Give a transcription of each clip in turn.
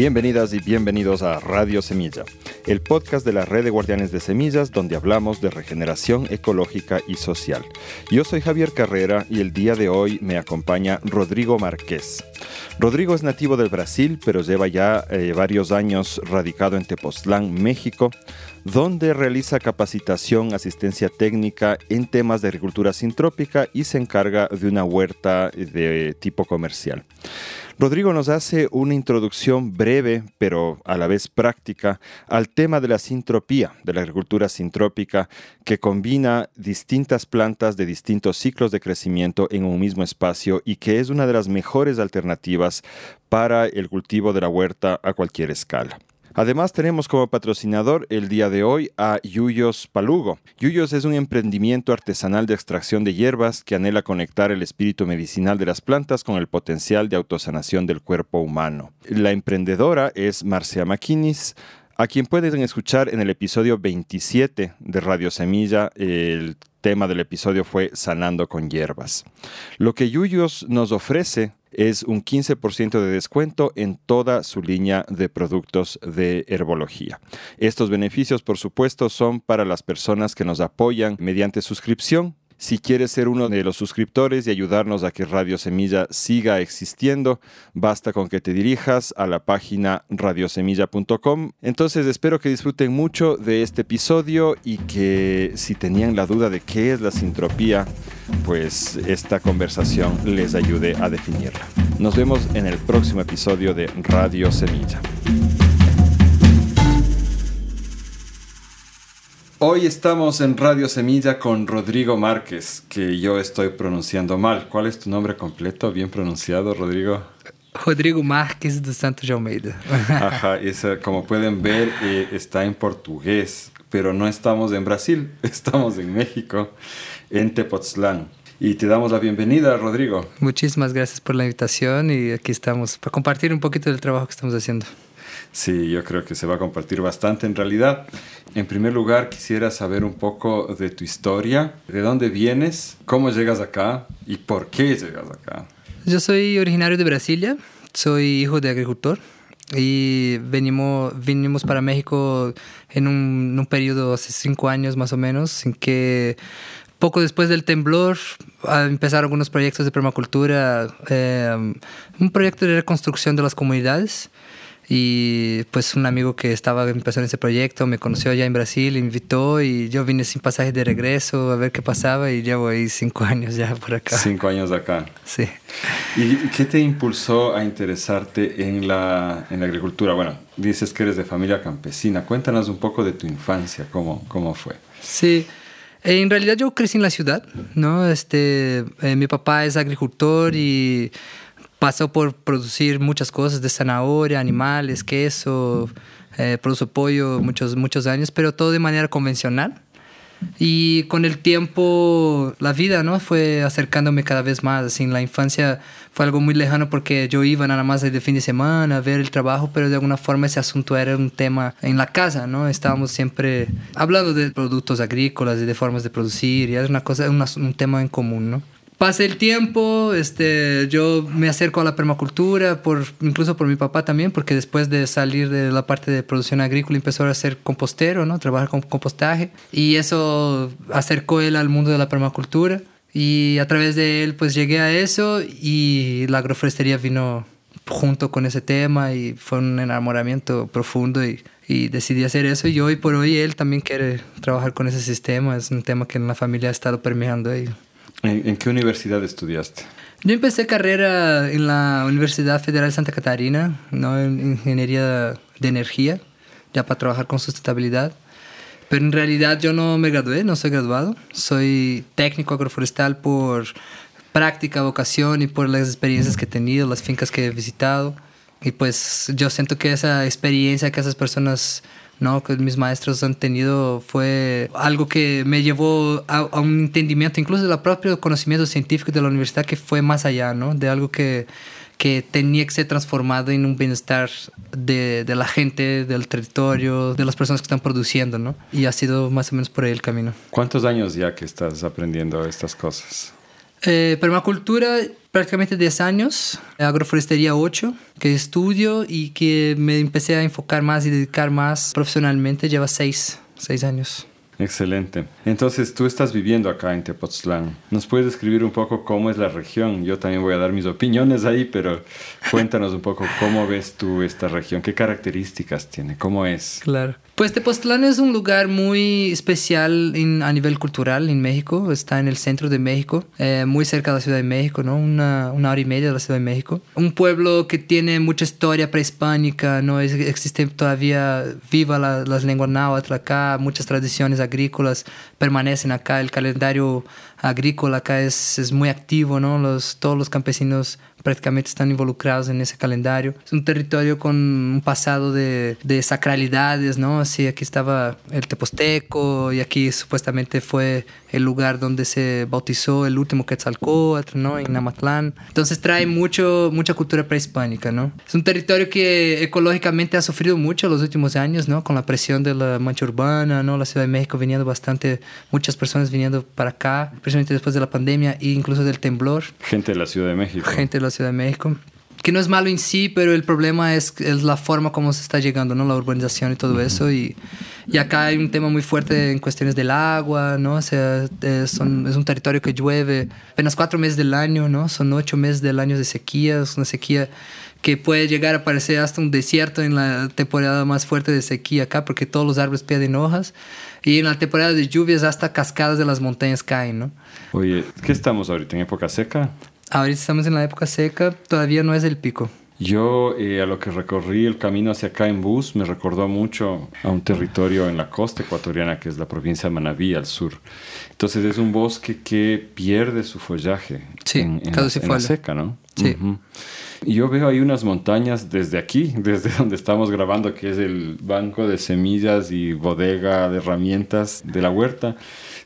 Bienvenidas y bienvenidos a Radio Semilla, el podcast de la Red de Guardianes de Semillas donde hablamos de regeneración ecológica y social. Yo soy Javier Carrera y el día de hoy me acompaña Rodrigo Márquez. Rodrigo es nativo del Brasil, pero lleva ya eh, varios años radicado en Tepoztlán, México, donde realiza capacitación, asistencia técnica en temas de agricultura sintrópica y se encarga de una huerta de tipo comercial. Rodrigo nos hace una introducción breve, pero a la vez práctica, al tema de la sintropía, de la agricultura sintrópica, que combina distintas plantas de distintos ciclos de crecimiento en un mismo espacio y que es una de las mejores alternativas para el cultivo de la huerta a cualquier escala. Además tenemos como patrocinador el día de hoy a Yuyos Palugo. Yuyos es un emprendimiento artesanal de extracción de hierbas que anhela conectar el espíritu medicinal de las plantas con el potencial de autosanación del cuerpo humano. La emprendedora es Marcia Maquinis, a quien pueden escuchar en el episodio 27 de Radio Semilla. El tema del episodio fue Sanando con hierbas. Lo que Yuyos nos ofrece es un 15% de descuento en toda su línea de productos de herbología. Estos beneficios, por supuesto, son para las personas que nos apoyan mediante suscripción si quieres ser uno de los suscriptores y ayudarnos a que Radio Semilla siga existiendo, basta con que te dirijas a la página radiosemilla.com. Entonces espero que disfruten mucho de este episodio y que si tenían la duda de qué es la sintropía, pues esta conversación les ayude a definirla. Nos vemos en el próximo episodio de Radio Semilla. Hoy estamos en Radio Semilla con Rodrigo Márquez, que yo estoy pronunciando mal. ¿Cuál es tu nombre completo? Bien pronunciado, Rodrigo. Rodrigo Márquez de Santos de Almeida. Ajá, como pueden ver, eh, está en portugués, pero no estamos en Brasil, estamos en México, en Tepoztlán. Y te damos la bienvenida, Rodrigo. Muchísimas gracias por la invitación y aquí estamos para compartir un poquito del trabajo que estamos haciendo. Sí, yo creo que se va a compartir bastante en realidad. En primer lugar, quisiera saber un poco de tu historia, de dónde vienes, cómo llegas acá y por qué llegas acá. Yo soy originario de Brasilia, soy hijo de agricultor. Y venimos, vinimos para México en un, un periodo hace cinco años más o menos, en que poco después del temblor empezaron algunos proyectos de permacultura, eh, un proyecto de reconstrucción de las comunidades y pues un amigo que estaba empezando ese proyecto me conoció allá en Brasil, invitó y yo vine sin pasaje de regreso a ver qué pasaba y llevo ahí cinco años ya por acá. Cinco años acá. Sí. ¿Y qué te impulsó a interesarte en la, en la agricultura? Bueno, dices que eres de familia campesina. Cuéntanos un poco de tu infancia, cómo, cómo fue. Sí. En realidad yo crecí en la ciudad, ¿no? Este, eh, mi papá es agricultor y pasó por producir muchas cosas de zanahoria, animales, queso, eh, produjo pollo muchos, muchos años, pero todo de manera convencional. Y con el tiempo, la vida, ¿no? Fue acercándome cada vez más. Así, la infancia fue algo muy lejano porque yo iba nada más de fin de semana a ver el trabajo, pero de alguna forma ese asunto era un tema en la casa, ¿no? Estábamos siempre hablando de productos agrícolas y de formas de producir, y era una cosa, un tema en común, ¿no? Pasa el tiempo, este, yo me acerco a la permacultura, por, incluso por mi papá también, porque después de salir de la parte de producción agrícola empezó a ser compostero, ¿no? Trabajar con compostaje. Y eso acercó él al mundo de la permacultura. Y a través de él pues llegué a eso y la agroforestería vino junto con ese tema y fue un enamoramiento profundo y, y decidí hacer eso y hoy por hoy él también quiere trabajar con ese sistema, es un tema que en la familia ha estado permeando ahí. ¿En, qué universidad estudiaste? Yo empecé carrera en la Universidad Federal de Santa Catarina, ¿no? en ingeniería de energía, ya para trabajar con sustentabilidad. Pero en realidad yo no me gradué, no soy graduado. Soy técnico agroforestal por práctica, vocación y por las experiencias que he tenido, las fincas que he visitado. Y pues yo siento que esa experiencia que esas personas ¿no? que mis maestros han tenido fue algo que me llevó a, un entendimiento, incluso del propio conocimiento científico de la universidad, que fue más allá, ¿no? de algo que, que tenía que ser transformado en un bienestar de, de, la gente, del territorio, de las personas que están produciendo, ¿no? Y ha sido más o menos por ahí el camino. ¿Cuántos años ya que estás aprendiendo estas cosas? Eh, permacultura prácticamente 10 años, agroforestería 8, que estudio y que me empecé a enfocar más y dedicar más profesionalmente, lleva 6, 6 años. Excelente. Entonces, tú estás viviendo acá en Tepoztlán. ¿Nos puedes describir un poco cómo es la región? Yo también voy a dar mis opiniones ahí, pero cuéntanos un poco cómo ves tú esta región, qué características tiene, cómo es. Claro. Pues Tepoztlán es un lugar muy especial a nivel cultural en México. Está en el centro de México, eh, muy cerca de la Ciudad de México, ¿no? Una, una, hora y media de la Ciudad de México. Un pueblo que tiene mucha historia prehispánica, ¿no? Existe todavía viva la, las lenguas náhuatl acá, muchas tradiciones agrícolas permanecen acá. El calendario agrícola acá es, es muy activo, ¿no? Los, todos los campesinos prácticamente están involucrados en ese calendario. Es un territorio con un pasado de, de sacralidades, ¿no? Así, aquí estaba el Teposteco y aquí supuestamente fue el lugar donde se bautizó el último Quetzalcóatl, ¿no? En Namatlán. Entonces trae mucho, mucha cultura prehispánica, ¿no? Es un territorio que ecológicamente ha sufrido mucho los últimos años, ¿no? Con la presión de la mancha urbana, ¿no? La Ciudad de México viniendo bastante, muchas personas viniendo para acá, precisamente después de la pandemia e incluso del temblor. Gente de la Ciudad de México. Gente de la Ciudad de México que no es malo en sí, pero el problema es, es, la forma como se está llegando, ¿no? La urbanización y todo eso. Y, y, acá hay un tema muy fuerte en cuestiones del agua, ¿no? O sea, es, son, es, un territorio que llueve apenas cuatro meses del año, ¿no? Son ocho meses del año de sequía, es una sequía que puede llegar a parecer hasta un desierto en la temporada más fuerte de sequía acá, porque todos los árboles pierden hojas. Y en la temporada de lluvias hasta cascadas de las montañas caen, ¿no? Oye, ¿qué estamos ahorita? ¿En época seca? Ahorita estamos en la época seca, todavía no es el pico. Yo eh, a lo que recorrí el camino hacia acá en bus me recordó mucho a un territorio en la costa ecuatoriana que es la provincia de Manabí al sur. Entonces es un bosque que pierde su follaje sí, en, en, la, en la, seca, ¿no? Sí. Uh -huh. Y yo veo ahí unas montañas desde aquí, desde donde estamos grabando, que es el banco de semillas y bodega de herramientas de la huerta.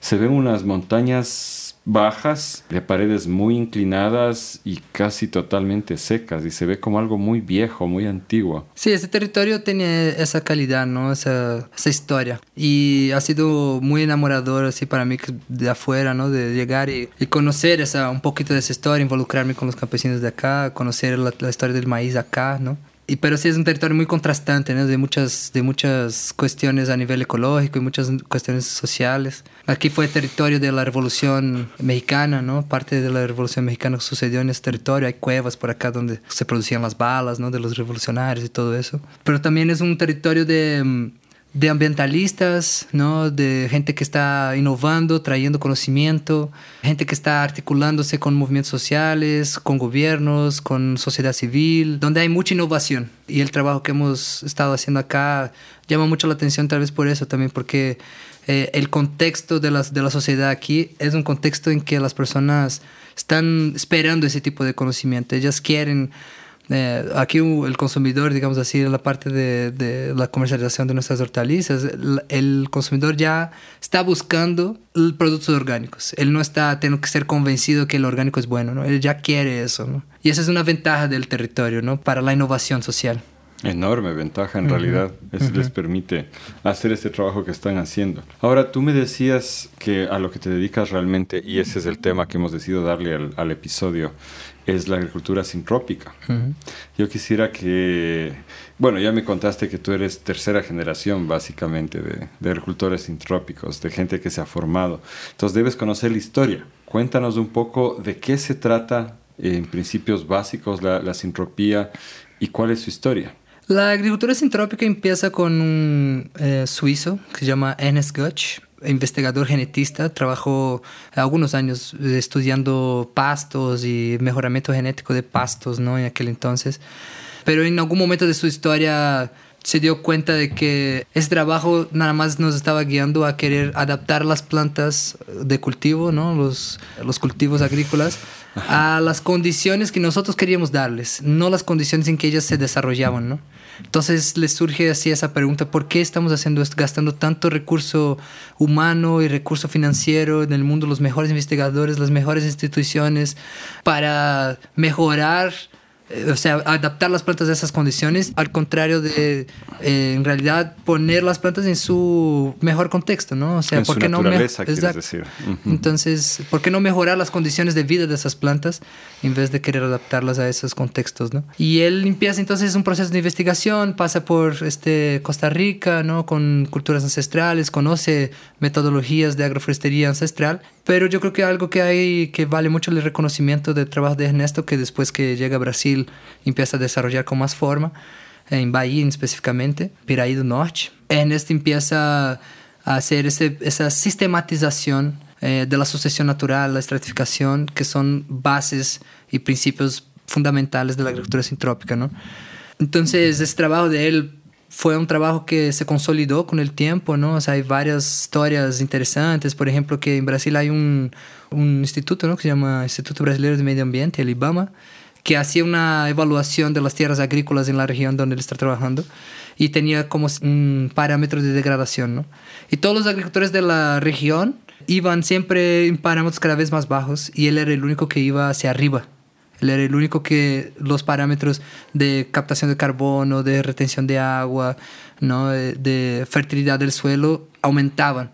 Se ven unas montañas bajas, de paredes muy inclinadas y casi totalmente secas y se ve como algo muy viejo, muy antiguo. Sí, ese territorio tiene esa calidad, ¿no? Esa, esa historia. Y ha sido muy enamorador así para mí de afuera, ¿no? De llegar y, conocer esa, un poquito de esa historia, involucrarme con los campesinos de acá, conocer la, la historia del maíz acá, ¿no? Y, pero sí es un territorio muy contrastante, ¿no? de, muchas, de muchas cuestiones a nivel ecológico y muchas cuestiones sociales. Aquí fue territorio de la Revolución Mexicana, ¿no? Parte de la Revolución Mexicana sucedió en ese territorio. Hay cuevas por acá donde se producían las balas, ¿no? De los revolucionarios y todo eso. Pero también es un territorio de de ambientalistas, ¿no? de gente que está innovando, trayendo conocimiento, gente que está articulándose con movimientos sociales, con gobiernos, con sociedad civil, donde hay mucha innovación. Y el trabajo que hemos estado haciendo acá llama mucho la atención tal vez por eso también, porque eh, el contexto de la, de la sociedad aquí es un contexto en que las personas están esperando ese tipo de conocimiento, ellas quieren eh, aquí el consumidor, digamos así, en la parte de, de, la comercialización de nuestras hortalizas, el, el, consumidor ya está buscando productos orgánicos. Él no está teniendo que ser convencido que el orgánico es bueno, ¿no? Él ya quiere eso, ¿no? Y esa es una ventaja del territorio, ¿no? Para la innovación social. Enorme ventaja en uh -huh. realidad. Eso uh -huh. les permite hacer este trabajo que están haciendo. Ahora, tú me decías que a lo que te dedicas realmente, y ese es el tema que hemos decidido darle al, al episodio, es la agricultura sintrópica. Uh -huh. Yo quisiera que, bueno, ya me contaste que tú eres tercera generación básicamente de, de, agricultores sintrópicos, de gente que se ha formado. Entonces debes conocer la historia. Cuéntanos un poco de qué se trata en principios básicos la, la sintropía y cuál es su historia. La agricultura sintrópica empieza con un eh, suizo que se llama Ernest Götsch, investigador genetista, trabajó algunos años estudiando pastos y mejoramiento genético de pastos, ¿no? En aquel entonces. Pero en algún momento de su historia se dio cuenta de que ese trabajo nada más nos estaba guiando a querer adaptar las plantas de cultivo, ¿no? Los, los cultivos agrícolas a las condiciones que nosotros queríamos darles, no las condiciones en que ellas se desarrollaban, ¿no? Entonces les surge así esa pregunta, ¿por qué estamos haciendo esto, gastando tanto recurso humano y recurso financiero en el mundo, los mejores investigadores, las mejores instituciones, para mejorar o sea, adaptar las plantas a esas condiciones, al contrario de, eh, en realidad, poner las plantas en su mejor contexto, ¿no? O sea, en ¿por su qué no decir. Ujú. Entonces, ¿por qué no mejorar las condiciones de vida de esas plantas en vez de querer adaptarlas a esos contextos, ¿no? Y él empieza entonces un proceso de investigación, pasa por este, Costa Rica, ¿no? Con culturas ancestrales, conoce metodologías de agroforestería ancestral, pero yo creo que algo que hay que vale mucho el reconocimiento del trabajo de Ernesto, que después que llega a Brasil empieza a desarrollar con más forma, en Bahía específicamente, Piraí do Norte. Ernesto empieza a hacer esa sistematización eh, de la sucesión natural, la estratificación, que son bases y principios fundamentales de la agricultura sintrópica, ¿no? Entonces, ese trabajo de él fue un trabajo que se consolidó con el tiempo, ¿no? O sea, hay varias historias interesantes. Por ejemplo, que en Brasil hay un, instituto, ¿no? Que se llama Instituto Brasileiro de Medio Ambiente, el IBAMA, que hacía una evaluación de las tierras agrícolas en la región donde él está trabajando y tenía como un parámetro de degradación, ¿no? Y todos los agricultores de la región iban siempre en parámetros cada vez más bajos y él era el único que iba hacia arriba. Él era el único que los parámetros de captación de carbono, de retención de agua, ¿no? de, de fertilidad del suelo aumentaban.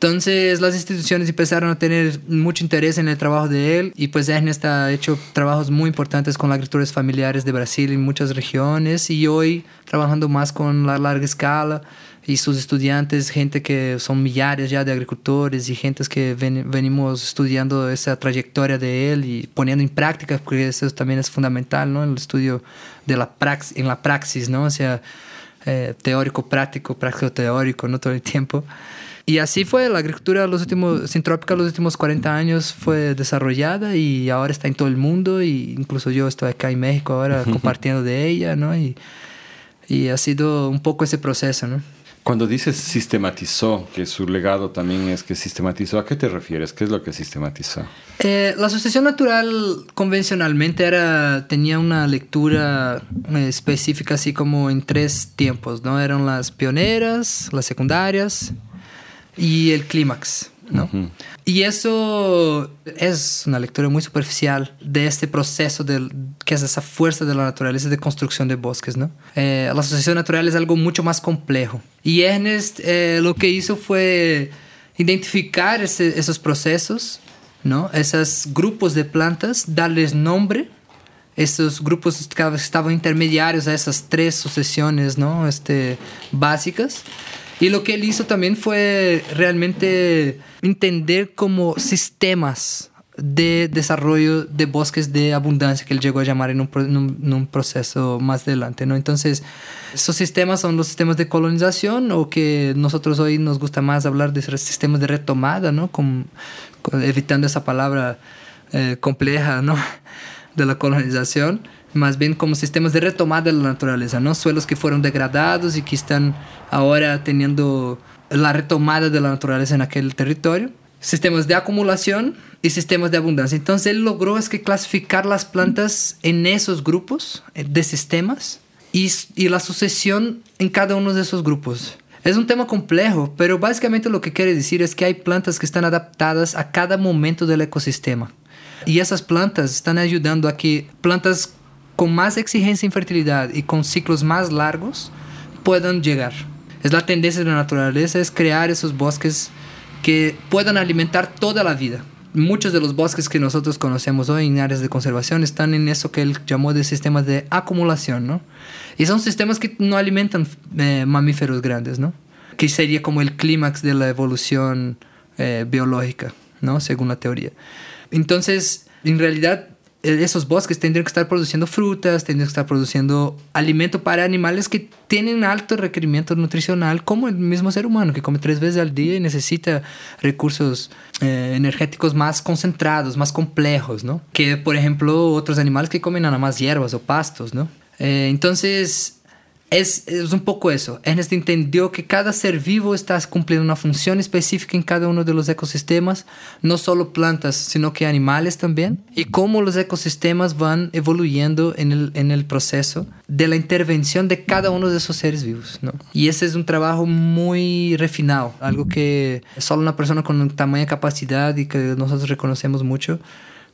Entonces las instituciones empezaron a tener mucho interés en el trabajo de él y pues Ernest ha hecho trabajos muy importantes con las agricultores familiares de Brasil en muchas regiones y hoy trabajando más con la larga escala y sus estudiantes, gente que son millares ya de agricultores y gentes que ven, venimos estudiando esa trayectoria de él y poniendo en práctica, porque eso también es fundamental, ¿no? El estudio de la praxis, en la praxis, ¿no? O sea, eh, teórico, práctico, práctico, teórico, no todo el tiempo. Y así fue, la agricultura los últimos, sintrópica los últimos 40 años fue desarrollada y ahora está en todo el mundo y incluso yo estoy acá en México ahora compartiendo de ella, ¿no? Y, y ha sido un poco ese proceso, ¿no? Cuando dices sistematizó, que su legado también es que sistematizó, ¿a qué te refieres? ¿Qué es lo que sistematizó? Eh, la sucesión natural convencionalmente era, tenía una lectura eh, específica así como en tres tiempos, ¿no? Eran las pioneras, las secundarias y el clímax. ¿No? Uh -huh. Y eso es una lectura muy superficial de este proceso del, que es esa fuerza de la naturaleza de construcción de bosques. ¿no? Eh, la asociación natural es algo mucho más complejo. Y Ernest eh, lo que hizo fue identificar ese, esos procesos, ¿no? esos grupos de plantas, darles nombre. Esos grupos estaban intermediarios a esas tres sucesiones ¿no? este, básicas. Y lo que él hizo también fue realmente entender como sistemas de desarrollo de bosques de abundancia que él llegó a llamar en un, en un, en un proceso más adelante, ¿no? Entonces, esos sistemas son los sistemas de colonización o que nosotros hoy nos gusta más hablar de sistemas de retomada, ¿no? Con, con, evitando esa palabra eh, compleja, ¿no? De la colonización más bien como sistemas de retomada de la naturaleza, ¿no? Suelos que fueron degradados y que están ahora teniendo la retomada de la naturaleza en aquel territorio. Sistemas de acumulación y sistemas de abundancia. Entonces él logró es que clasificar las plantas en esos grupos de sistemas y, y la sucesión en cada uno de esos grupos. Es un tema complejo, pero básicamente lo que quiere decir es que hay plantas que están adaptadas a cada momento del ecosistema. Y esas plantas están ayudando a que plantas con más exigencia en fertilidad y con ciclos más largos puedan llegar. Es la tendencia de la naturaleza, es crear esos bosques que puedan alimentar toda la vida. Muchos de los bosques que nosotros conocemos hoy en áreas de conservación están en eso que él llamó de sistemas de acumulación, ¿no? Y son sistemas que no alimentan eh, mamíferos grandes, ¿no? Que sería como el clímax de la evolución eh, biológica, ¿no? Según la teoría. Entonces, en realidad, esos bosques tendrían que estar produciendo frutas, tendrían que estar produciendo alimento para animales que tienen alto requerimiento nutricional, como el mismo ser humano, que come tres veces al día y necesita recursos eh, energéticos más concentrados, más complejos, ¿no? Que, por ejemplo, otros animales que comen nada más hierbas o pastos, ¿no? Eh, entonces, es, es, un poco eso. Ernest entendió que cada ser vivo está cumpliendo una función específica en cada uno de los ecosistemas, no solo plantas, sino que animales también, y cómo los ecosistemas van evoluyendo en el, en el proceso de la intervención de cada uno de esos seres vivos. ¿no? Y ese es un trabajo muy refinado, algo que solo una persona con tamaña capacidad y que nosotros reconocemos mucho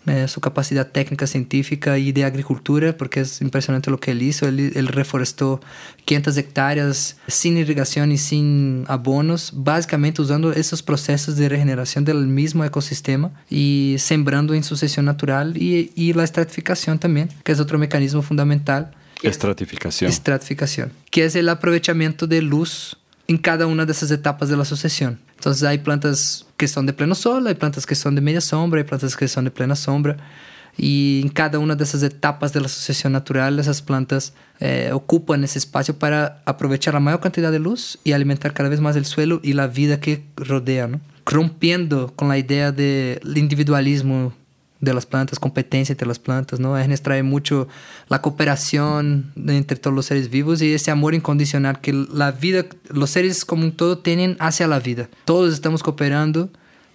eh, su capacidad técnica, científica y de agricultura, porque es impresionante lo que él hizo. Él, él, reforestó 500 hectáreas sin irrigación y sin abonos, básicamente usando esos procesos de regeneración del mismo ecosistema y sembrando en sucesión natural y, y la estratificación también, que es otro mecanismo fundamental. Estratificación. Estratificación, que es el aprovechamiento de luz en cada una de esas etapas de la sucesión. Entonces hay plantas que son de pleno sol, hay plantas que son de media sombra, hay plantas que son de plena sombra. Y en cada una de esas etapas de la sucesión natural, esas plantas eh, ocupan ese espacio para aprovechar la mayor cantidad de luz y alimentar cada vez más el suelo y la vida que rodea, ¿no? rompiendo con la idea del individualismo de las plantas, competencia entre las plantas, ¿no? Ernest trae mucho la cooperación entre todos los seres vivos y ese amor incondicional que la vida, los seres como un todo tienen hacia la vida. Todos estamos cooperando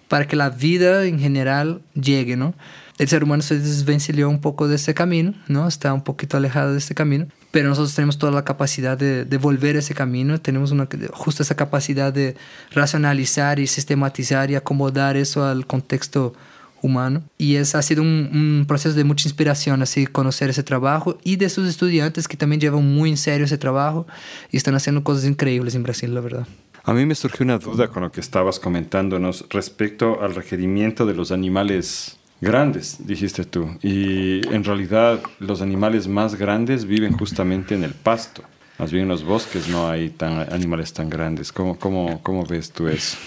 para que la vida en general llegue, ¿no? El ser humano se desvencilió un poco de este camino, ¿no? Está un poquito alejado de este camino, pero nosotros tenemos toda la capacidad de, de volver ese camino, tenemos una, justo esa capacidad de racionalizar y sistematizar y acomodar eso al contexto humano. Y es, ha sido un, proceso de mucha inspiración, así, conocer ese trabajo y de sus estudiantes que también llevan muy en serio ese trabajo y están haciendo cosas increíbles en Brasil, la verdad. A mí me surgió una duda con lo que estabas comentándonos respecto al requerimiento de los animales grandes, dijiste tú. Y en realidad los animales más grandes viven justamente en el pasto. Más bien en los bosques no hay tan, animales tan grandes. ¿Cómo, cómo, cómo ves tú eso?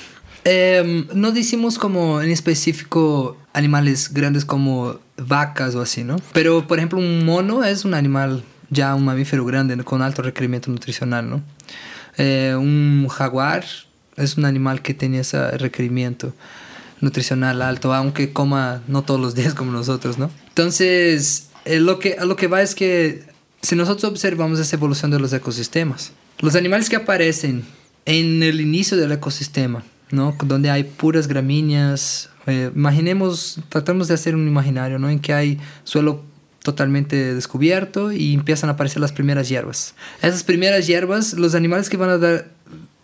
Eh, no decimos como en específico animales grandes como vacas o así, ¿no? Pero, por ejemplo, un mono es un animal ya un mamífero grande con alto requerimiento nutricional, ¿no? Eh, un jaguar es un animal que tiene ese requerimiento nutricional alto, aunque coma no todos los días como nosotros, ¿no? Entonces, eh, lo, que, lo que va es que si nosotros observamos esa evolución de los ecosistemas, los animales que aparecen en el inicio del ecosistema, ¿no? Donde hay puras gramíneas. Eh, imaginemos, tratamos de hacer un imaginario, ¿no? En que hay suelo totalmente descubierto y empiezan a aparecer las primeras hierbas. Esas primeras hierbas, los animales que van a dar,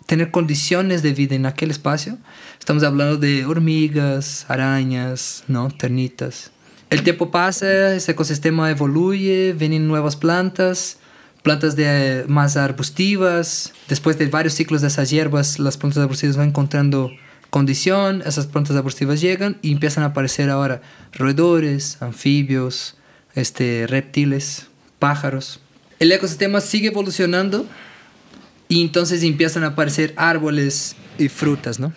tener condiciones de vida en aquel espacio, estamos hablando de hormigas, arañas, ¿no? Ternitas. El tiempo pasa, ese ecosistema evoluye, vienen nuevas plantas, plantas de más arbustivas. Después de varios ciclos de esas hierbas, las plantas arbustivas van encontrando condición, esas plantas arbustivas llegan y empiezan a aparecer ahora roedores, anfibios, este, reptiles, pájaros. El ecosistema sigue evolucionando y entonces empiezan a aparecer árboles y frutas, ¿no?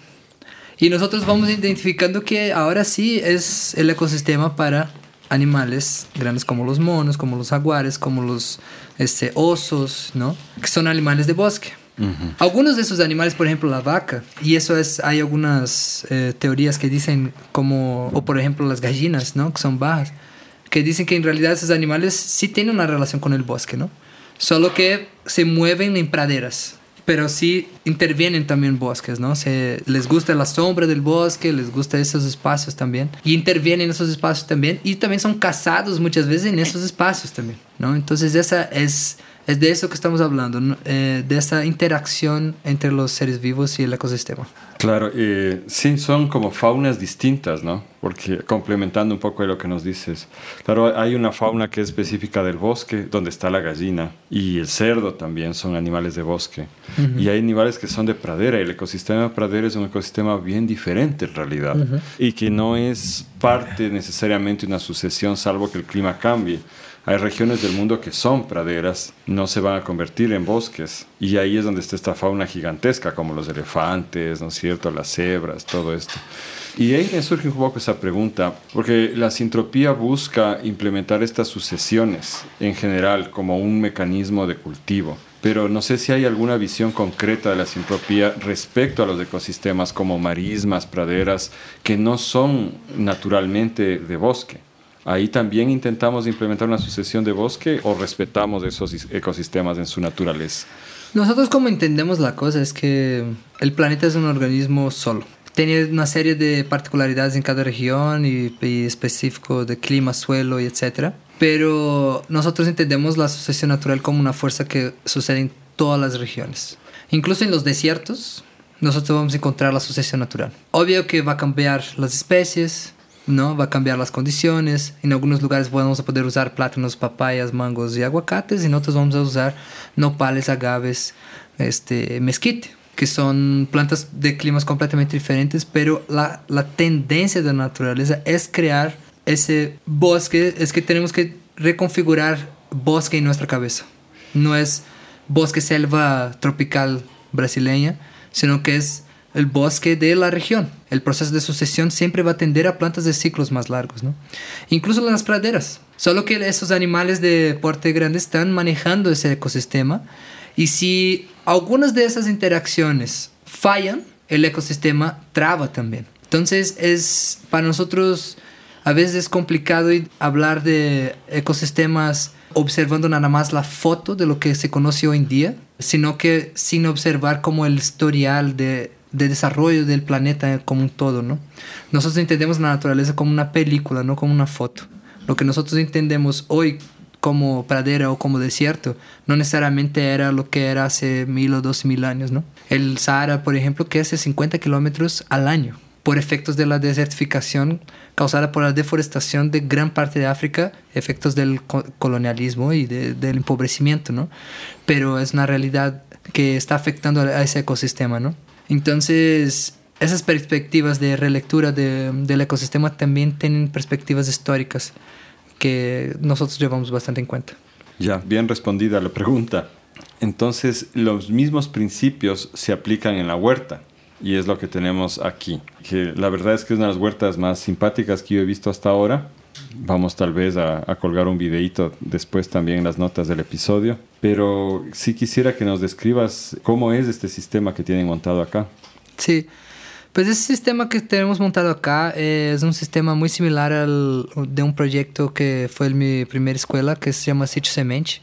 Y nosotros vamos identificando que ahora sí es el ecosistema para animales grandes como los monos, como los jaguares, como los este, osos, ¿no? Que son animales de bosque. Uh -huh. Algunos de esos animales, por ejemplo, la vaca, y eso es, hay algunas eh, teorías que dicen como, o por ejemplo las gallinas, ¿no? Que son bajas, que dicen que en realidad esos animales sí tienen una relación con el bosque, ¿no? Solo que se mueven en praderas, pero sí intervienen también bosques, ¿no? Se, les gusta la sombra del bosque, les gusta esos espacios también, y intervienen en esos espacios también, y también son cazados muchas veces en esos espacios también, ¿no? Entonces esa es, es de eso que estamos hablando, eh, de esa interacción entre los seres vivos y el ecosistema. Claro, eh, sí, son como faunas distintas, ¿no? Porque complementando un poco de lo que nos dices, claro, hay una fauna que es específica del bosque, donde está la gallina, y el cerdo también son animales de bosque. Uh -huh. Y hay animales que son de pradera, y el ecosistema de pradera es un ecosistema bien diferente en realidad, uh -huh. y que no es parte necesariamente de una sucesión, salvo que el clima cambie. Hay regiones del mundo que son praderas, no se van a convertir en bosques. Y ahí es donde está esta fauna gigantesca, como los elefantes, ¿no es cierto? Las cebras, todo esto. Y ahí me surge un poco esa pregunta, porque la sintropía busca implementar estas sucesiones en general como un mecanismo de cultivo. Pero no sé si hay alguna visión concreta de la sintropía respecto a los ecosistemas como marismas, praderas, que no son naturalmente de bosque. Ahí también intentamos implementar una sucesión de bosque o respetamos esos ecosistemas en su naturaleza. Nosotros como entendemos la cosa es que el planeta es un organismo solo. Tiene una serie de particularidades en cada región y, específico de clima, suelo y etcétera. Pero nosotros entendemos la sucesión natural como una fuerza que sucede en todas las regiones. Incluso en los desiertos, nosotros vamos a encontrar la sucesión natural. Obvio que va a cambiar las especies, ¿no? Va a cambiar las condiciones. En algunos lugares vamos a poder usar plátanos, papayas, mangos y aguacates. En otros vamos a usar nopales, agaves, este, mezquite, que son plantas de climas completamente diferentes, pero la, la tendencia de la naturaleza es crear ese bosque, es que tenemos que reconfigurar bosque en nuestra cabeza. No es bosque selva tropical brasileña, sino que es el bosque de la región. El proceso de sucesión siempre va a tender a plantas de ciclos más largos, ¿no? Incluso las praderas. Solo que esos animales de porte grande están manejando ese ecosistema y si algunas de esas interacciones fallan, el ecosistema traba también. Entonces es para nosotros a veces es complicado hablar de ecosistemas observando nada más la foto de lo que se conoce hoy en día, sino que sin observar como el historial de, de desarrollo del planeta como un todo, ¿no? Nosotros entendemos la naturaleza como una película, no como una foto. Lo que nosotros entendemos hoy como pradera o como desierto, no necesariamente era lo que era hace mil o dos mil años, ¿no? El Sahara, por ejemplo, que hace 50 kilómetros al año por efectos de la desertificación causada por la deforestación de gran parte de África, efectos del colonialismo y del empobrecimiento, ¿no? Pero es una realidad que está afectando a ese ecosistema, ¿no? Entonces, esas perspectivas de relectura del ecosistema también tienen perspectivas históricas que nosotros llevamos bastante en cuenta. Ya, bien respondida la pregunta. Entonces, los mismos principios se aplican en la huerta y es lo que tenemos aquí. La verdad es que es una de las huertas más simpáticas que yo he visto hasta ahora. Vamos tal vez a, colgar un videito después también en las notas del episodio. Pero sí quisiera que nos describas cómo es este sistema que tienen montado acá. Sí, pues ese sistema que tenemos montado acá es un sistema muy similar al de un proyecto que fue mi primera escuela, que se llama Sitio Semente,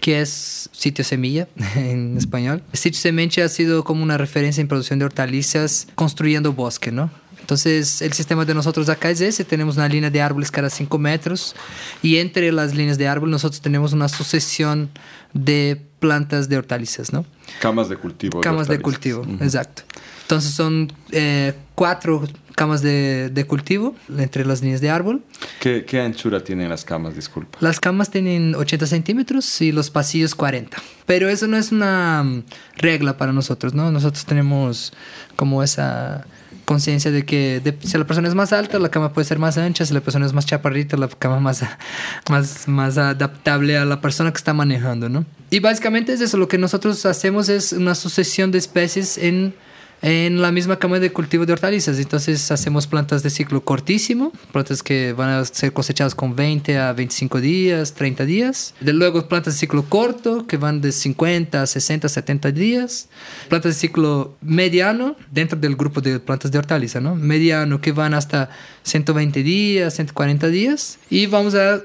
que es Sitio Semilla en español. Sitio Semente ha sido como una referencia en producción de hortalizas construyendo bosque, ¿no? Entonces, el sistema de nosotros acá es ese. Tenemos una línea de árboles cada 5 metros y entre las líneas de árbol nosotros tenemos una sucesión de plantas de hortalizas, ¿no? Camas de cultivo. Camas de, cultivo, exacto. Entonces son eh, cuatro camas de, de, cultivo entre las líneas de árbol. ¿Qué, ¿Qué, anchura tienen las camas, disculpa? Las camas tienen 80 centímetros y los pasillos 40. Pero eso no es una mm, regla para nosotros, ¿no? Nosotros tenemos como esa conciencia de que si la persona es más alta, la cama puede ser más ancha, si la persona es más chaparrita, la cama más, más, más adaptable a la persona que está manejando, ¿no? Y básicamente es eso, lo que nosotros hacemos es una sucesión de especies en en la misma cama de cultivo de hortalizas. Entonces hacemos plantas de ciclo cortísimo, plantas que van a ser cosechadas con 20 a 25 días, 30 días. De luego plantas de ciclo corto que van de 50 a 60, 70 días. Plantas de ciclo mediano dentro del grupo de plantas de hortaliza, ¿no? Mediano que van hasta 120 días, 140 días. Y vamos a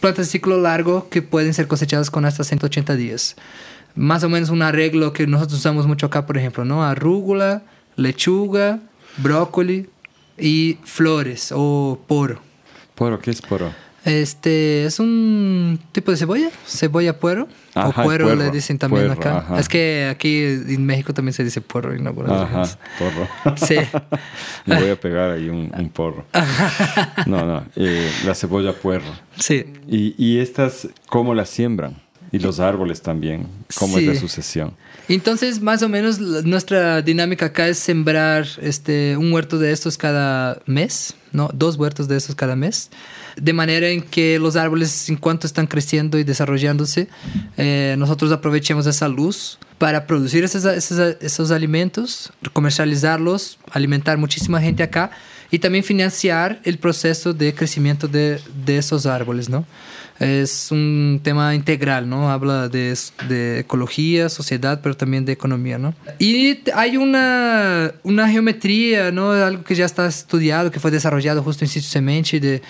plantas de ciclo largo que pueden ser cosechadas con hasta 180 días más o menos un arreglo que nosotros usamos mucho acá, por ejemplo, ¿no? Arrúgula, lechuga, brócoli y flores o poro. ¿Poro? ¿Qué es poro? Este es un tipo de cebolla, cebolla puero. o puero, le dicen también acá. Es que aquí en México también se dice puerro. Y no ajá, porro. Sí. Le voy a pegar ahí un, un porro. no, no, eh, la cebolla puerro. Sí. ¿Y, ¿Y estas cómo las siembran? Y los árboles también, cómo es la sucesión. Entonces, más o menos nuestra dinámica acá es sembrar este, un huerto de estos cada mes, ¿no? Dos huertos de estos cada mes. De manera en que los árboles, en cuanto están creciendo y desarrollándose, eh, nosotros aprovechemos esa luz para producir esos, esos, esos alimentos, comercializarlos, alimentar muchísima gente acá y también financiar el proceso de crecimiento de, de esos árboles, ¿no? Es un tema integral, ¿no? Habla de, de, ecología, sociedad, pero también de economía, ¿no? Y hay una, una geometría, ¿no? Algo que ya está estudiado, que fue desarrollado justo en Sitio Semente, de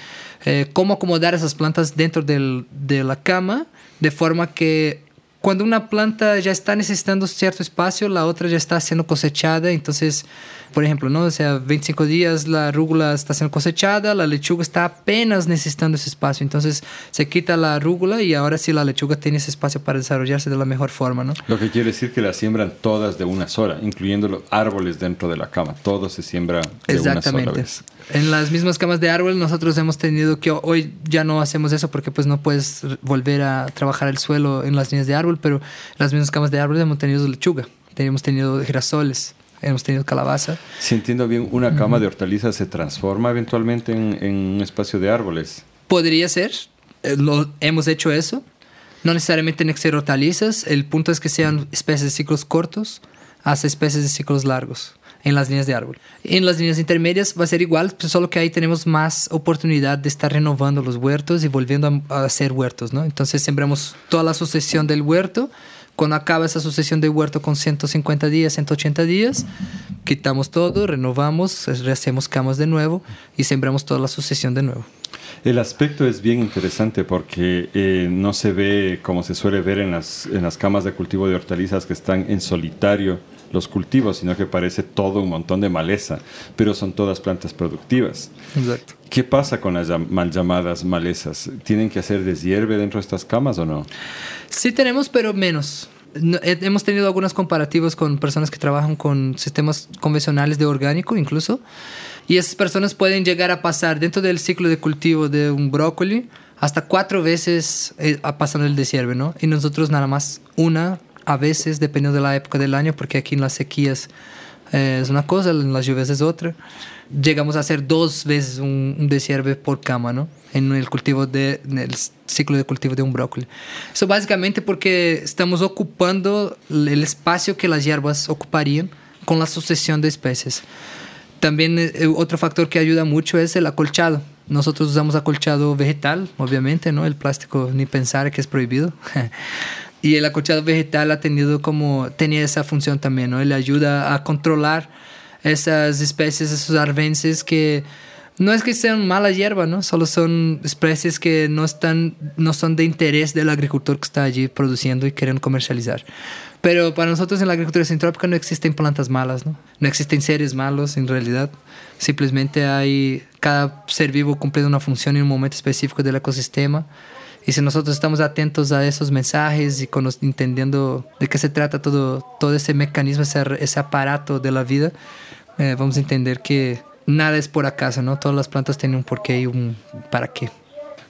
eh, cómo acomodar esas plantas dentro del, de la cama, de forma que cuando una planta ya está necesitando cierto espacio, la otra ya está siendo cosechada, entonces, por ejemplo, ¿no? O sea, 25 días la rúgula está siendo cosechada, la lechuga está apenas necesitando ese espacio, entonces se quita la rúgula y ahora sí la lechuga tiene ese espacio para desarrollarse de la mejor forma, ¿no? Lo que quiere decir que la siembran todas de una sola, incluyendo los árboles dentro de la cama, todo se siembra de una sola vez. En las mismas camas de árbol nosotros hemos tenido que hoy ya no hacemos eso porque pues no puedes volver a trabajar el suelo en las líneas de árbol, pero en las mismas camas de árbol hemos tenido lechuga, hemos tenido girasoles, hemos tenido calabaza. Si entiendo bien, una cama de hortalizas se transforma eventualmente en, en, un espacio de árboles. Podría ser, eh, lo, hemos hecho eso. No necesariamente tienen que ser hortalizas, el punto es que sean especies de ciclos cortos hasta especies de ciclos largos en las líneas de árbol. En las líneas intermedias va a ser igual, pues, solo que ahí tenemos más oportunidad de estar renovando los huertos y volviendo a, hacer huertos, ¿no? Entonces sembramos toda la sucesión del huerto. Cuando acaba esa sucesión de huerto con 150 días, 180 días, quitamos todo, renovamos, rehacemos camas de nuevo y sembramos toda la sucesión de nuevo. El aspecto es bien interesante porque eh, no se ve como se suele ver en las, en las camas de cultivo de hortalizas que están en solitario los cultivos, sino que parece todo un montón de maleza, pero son todas plantas productivas. Exacto. ¿Qué pasa con las mal llamadas malezas? ¿Tienen que hacer deshierve dentro de estas camas o no? Sí tenemos, pero menos. hemos tenido algunos comparativos con personas que trabajan con sistemas convencionales de orgánico incluso, y esas personas pueden llegar a pasar dentro del ciclo de cultivo de un brócoli hasta cuatro veces eh, pasando el deshierve, ¿no? Y nosotros nada más una a veces, dependiendo de la época del año, porque aquí en las sequías eh, es una cosa, en las lluvias es otra, llegamos a hacer dos veces un, un por cama, ¿no? En el cultivo de, en el ciclo de cultivo de un brócoli. Eso básicamente porque estamos ocupando el espacio que las hierbas ocuparían con la sucesión de especies. También eh, otro factor que ayuda mucho es el acolchado. Nosotros usamos acolchado vegetal, obviamente, ¿no? El plástico ni pensar que es prohibido. Y el acolchado vegetal ha tenido como, tenía esa función también, ¿no? Él ayuda a controlar esas especies, esos arvenses que no es que sean mala hierba, ¿no? Solo son especies que no, están, no son de interés del agricultor que está allí produciendo y queriendo comercializar. Pero para nosotros en la agricultura sintrópica no existen plantas malas, ¿no? No existen seres malos en realidad. Simplemente hay cada ser vivo cumpliendo una función en un momento específico del ecosistema y si nosotros estamos atentos a esos mensajes y con, entendiendo de qué se trata todo, todo ese mecanismo, ese, aparato de la vida, eh, vamos a entender que nada es por acaso, ¿no? Todas las plantas tienen un porqué y un para qué.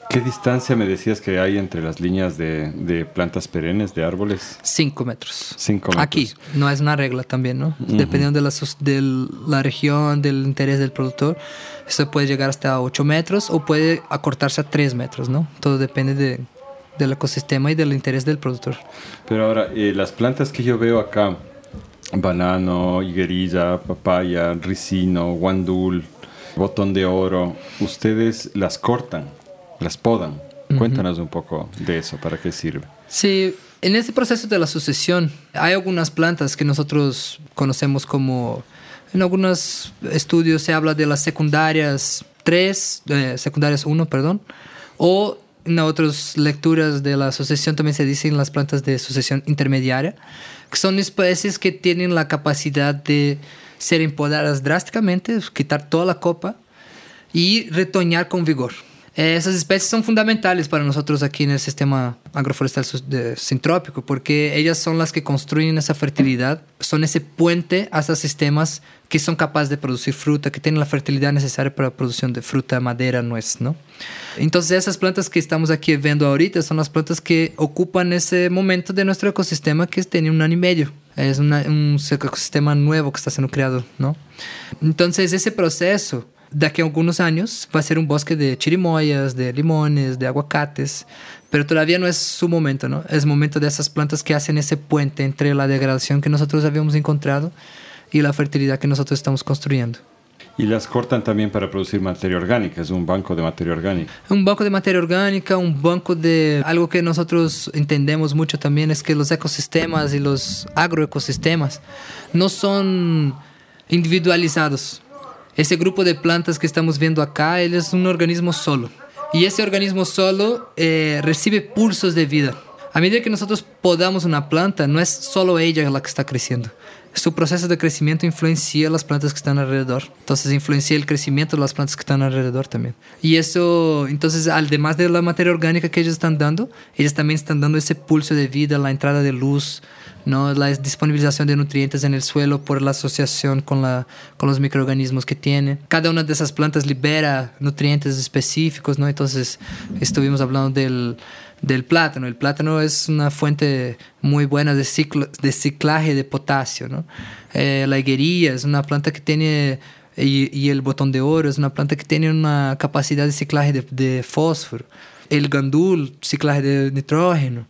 ¿Qué distancia me decías que hay entre las líneas de, de plantas perennes, de árboles? Cinco metros. Cinco metros. Aquí, no es una regla también, ¿no? Dependiendo de la, de la región, del interés del productor, eso puede llegar hasta ocho metros o puede acortarse a tres metros, ¿no? Todo depende de, del ecosistema y del interés del productor. Pero ahora, eh, las plantas que yo veo acá, banano, higuerilla, papaya, ricino, guandul, botón de oro, ustedes las cortan las podan. Cuéntanos un poco de eso, ¿para qué sirve? Sí, en este proceso de la sucesión hay algunas plantas que nosotros conocemos como, en algunos estudios se habla de las secundarias 3, eh, secundarias 1, perdón, o en otras lecturas de la sucesión también se dicen las plantas de sucesión intermediaria, que son especies que tienen la capacidad de ser empodadas drásticamente, quitar toda la copa y retoñar con vigor. Eh, esas especies son fundamentales para nosotros aquí en el sistema agroforestal sintrópico porque ellas son las que construyen esa fertilidad, son ese puente hacia sistemas que son capaces de producir fruta, que tienen la fertilidad necesaria para la producción de fruta, madera, nuez, ¿no? Entonces esas plantas que estamos aquí viendo ahorita son las plantas que ocupan ese momento de nuestro ecosistema que tiene un año y medio. Es un ecosistema nuevo que está siendo creado, ¿no? Entonces ese proceso daqui a algunos años va a ser un bosque de chirimoyas, de limones, de aguacates, pero todavía no es su momento, ¿no? Es momento de esas plantas que hacen ese puente entre la degradación que nosotros habíamos encontrado y la fertilidad que nosotros estamos construyendo. Y las cortan también para producir materia orgánica, es un banco de materia orgánica. Un banco de materia orgánica, un banco de algo que nosotros entendemos mucho también es que los ecosistemas y los agroecosistemas no son individualizados. Ese grupo de plantas que estamos viendo acá, él es un organismo solo. Y ese organismo solo eh, recibe pulsos de vida. a medida que nosotros podamos una planta, no es solo ella la que está creciendo. Su proceso de crecimiento influencia las plantas que están alrededor. Entonces influencia el crecimiento de las plantas que están alrededor también. Y eso, entonces, además de la materia orgánica que ellos están dando, ellos también están dando ese pulso de vida, la entrada de luz, ¿no? la disponibilización de nutrientes en el suelo por la asociación con, la, con los microorganismos que tiene. Cada una de esas plantas libera nutrientes específicos, ¿no? Entonces estuvimos hablando del, del plátano. El plátano es una fuente muy buena de, ciclo, de ciclaje de potasio. ¿no? Eh, la higuería es una planta que tiene, y, el botón de oro es una planta que tiene una capacidad de ciclaje de fósforo. El gandul, ciclaje de nitrógeno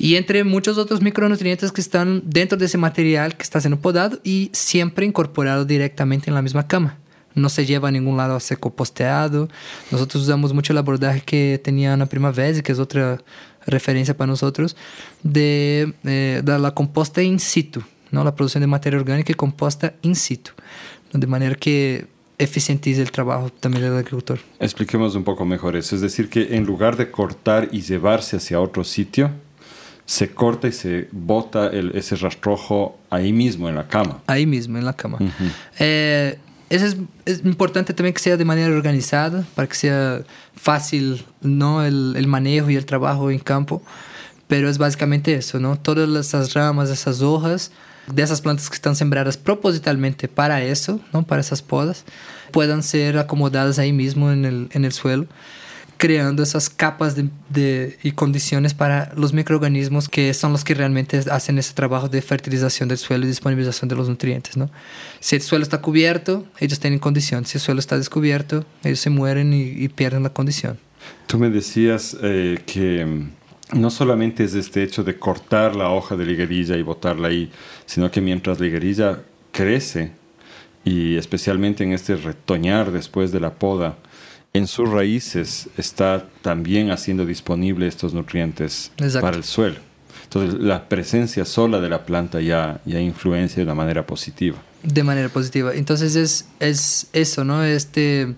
y entre muchos otros micronutrientes que están dentro de ese material que está siendo podado y siempre incorporado directamente en la misma cama. No se lleva a ningún lado a seco posteado. Nosotros usamos mucho el abordaje que tenía Ana Primavera, que es otra referencia para nosotros, de, eh, de la composta in situ, ¿no? la producción de materia orgánica y composta in situ, de manera que eficientice el trabajo también del agricultor. Expliquemos un poco mejor eso, es decir, que en lugar de cortar y llevarse hacia otro sitio, se corta y se bota el, ese rastrojo ahí mismo en la cama. Ahí mismo, en la cama. Eh, eso es, es, importante también que sea de manera organizada, para que sea fácil ¿no? el, el, manejo y el trabajo en campo. Pero es básicamente eso, ¿no? Todas esas ramas, esas hojas de esas plantas que están sembradas propositalmente para eso, ¿no? Para esas podas, puedan ser acomodadas ahí mismo en el, en el suelo creando esas capas de, de, y condiciones para los microorganismos que son los que realmente hacen ese trabajo de fertilización del suelo y disponibilización de los nutrientes. ¿no? Si el suelo está cubierto, ellos tienen condición. Si el suelo está descubierto, ellos se mueren y, y pierden la condición. Tú me decías eh, que mm, no solamente es este hecho de cortar la hoja de liguerilla y botarla ahí, sino que mientras la liguerilla crece, y especialmente en este retoñar después de la poda, en sus raíces está también haciendo disponible estos nutrientes Exacto. para el suelo. Entonces, la presencia sola de la planta ya, ya influencia de una manera positiva. De manera positiva. Entonces, es, es eso, ¿no? Este,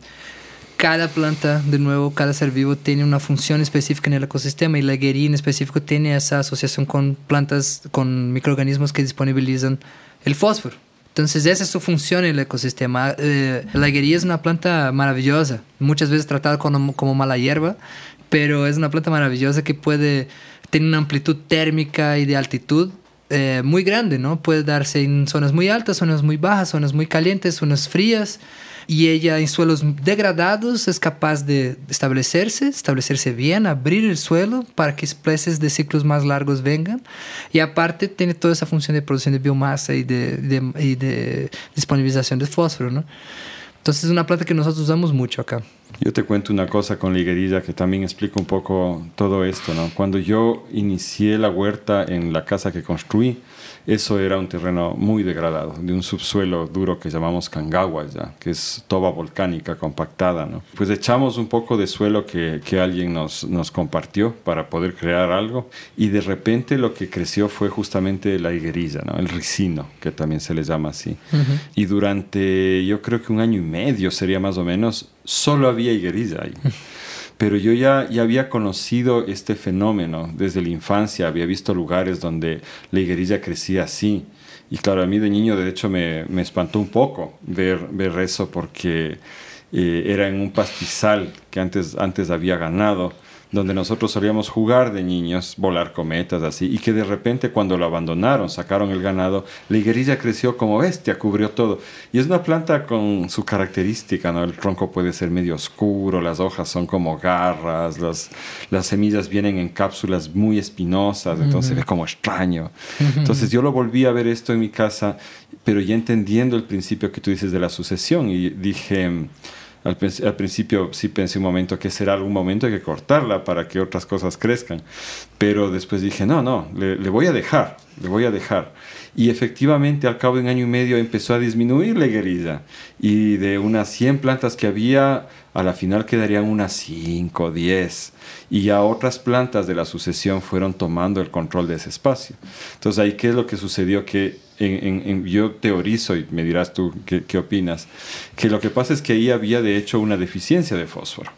cada planta, de nuevo, cada ser vivo tiene una función específica en el ecosistema y la guería en específico tiene esa asociación con plantas, con microorganismos que disponibilizan el fósforo. Entonces esa es su función en el ecosistema. Eh, la higuería es una planta maravillosa, muchas veces tratada como, como mala hierba, pero es una planta maravillosa que puede tener una amplitud térmica y de altitud eh, muy grande, ¿no? Puede darse en zonas muy altas, zonas muy bajas, zonas muy calientes, zonas frías y ella en suelos degradados es capaz de establecerse, establecerse bien, abrir el suelo para que especies de ciclos más largos vengan y aparte tiene toda esa función de producción de biomasa y de, de, y de disponibilización de fósforo, ¿no? Entonces es una planta que nosotros usamos mucho acá. Yo te cuento una cosa con la higuerilla que también explica un poco todo esto, ¿no? Cuando yo inicié la huerta en la casa que construí, eso era un terreno muy degradado, de un subsuelo duro que llamamos Kangawa, ya, que es toba volcánica compactada. ¿no? Pues echamos un poco de suelo que, que alguien nos, nos compartió para poder crear algo y de repente lo que creció fue justamente la higuerilla, ¿no? el ricino, que también se le llama así. Uh -huh. Y durante yo creo que un año y medio sería más o menos, solo había higuerilla ahí. pero yo ya, ya había conocido este fenómeno desde la infancia, había visto lugares donde la higuerilla crecía así. Y claro, a mí de niño de hecho me, me espantó un poco ver, ver eso porque eh, era en un pastizal que antes, antes había ganado donde nosotros solíamos jugar de niños, volar cometas, así, y que de repente cuando lo abandonaron, sacaron el ganado, la higuerilla creció como bestia, cubrió todo. Y es una planta con su característica, ¿no? El tronco puede ser medio oscuro, las hojas son como garras, las, las semillas vienen en cápsulas muy espinosas, entonces uh -huh. se ve como extraño. Uh -huh. Entonces yo lo volví a ver esto en mi casa, pero ya entendiendo el principio que tú dices de la sucesión, y dije al, al, principio sí pensé un momento que será algún momento hay que cortarla para que otras cosas crezcan. Pero después dije, no, no, le, voy a dejar, le voy a dejar. Y efectivamente al cabo de un año y medio empezó a disminuir la guerrilla. Y de unas 100 plantas que había, a la final quedarían unas 5, 10. Y ya otras plantas de la sucesión fueron tomando el control de ese espacio. Entonces ahí, ¿qué es lo que sucedió? Que yo teorizo, y me dirás tú qué, qué, opinas, que lo que pasa es que ahí había de hecho una deficiencia de fósforo.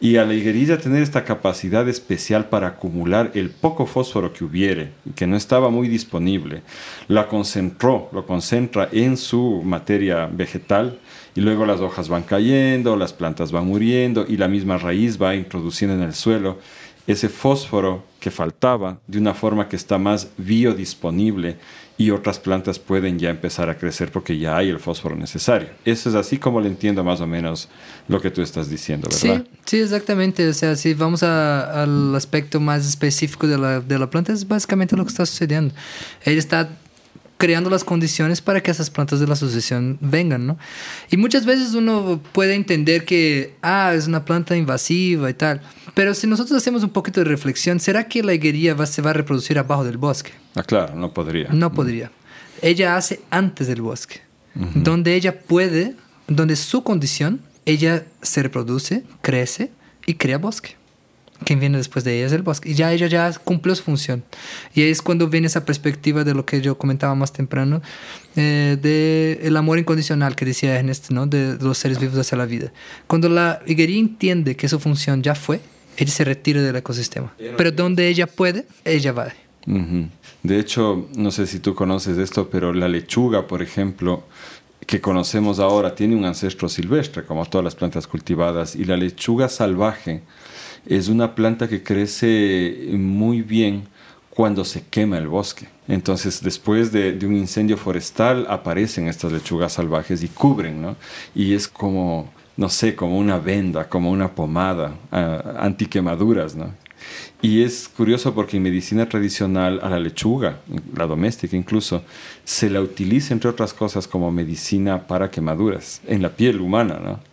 Y a la higuerilla tener esta capacidad especial para acumular el poco fósforo que hubiere, que no estaba muy disponible, la concentró, lo concentra en su materia vegetal y luego las hojas van cayendo, las plantas van muriendo y la misma raíz va introduciendo en el suelo ese fósforo que faltaba de una forma que está más biodisponible y otras plantas pueden ya empezar a crecer porque ya hay el fósforo necesario. Eso es así como le entiendo más o menos lo que tú estás diciendo, ¿verdad? Sí, sí exactamente. O sea, si vamos al aspecto más específico de la, de la planta, es básicamente lo que está sucediendo. Ella está creando las condiciones para que esas plantas de la sucesión vengan, ¿no? Y muchas veces uno puede entender que, ah, es una planta invasiva y tal. Pero si nosotros hacemos un poquito de reflexión, ¿será que la higuería va, se va a reproducir abajo del bosque? Ah, claro, no podría. No podría. Ella hace antes del bosque, donde ella puede, donde su condición, ella se reproduce, crece y crea bosque. Quien viene después de ella es el bosque. Y ya ella ya cumplió su función. Y ahí es cuando viene esa perspectiva de lo que yo comentaba más temprano, eh, de el amor incondicional que decía Ernest, ¿no? De, de los seres vivos hacia la vida. Cuando la higuería entiende que su función ya fue, ella se retira del ecosistema. Pero donde ella puede, ella va. De hecho, no sé si tú conoces esto, pero la lechuga, por ejemplo, que conocemos ahora, tiene un ancestro silvestre, como todas las plantas cultivadas, y la lechuga salvaje es una planta que crece muy bien cuando se quema el bosque. Entonces, después de, un incendio forestal, aparecen estas lechugas salvajes y cubren, ¿no? Y es como no sé, como una venda, como una pomada, uh, antiquemaduras, ¿no? Y es curioso porque en medicina tradicional a la lechuga, la doméstica incluso, se la utiliza entre otras cosas como medicina para quemaduras en la piel humana, ¿no?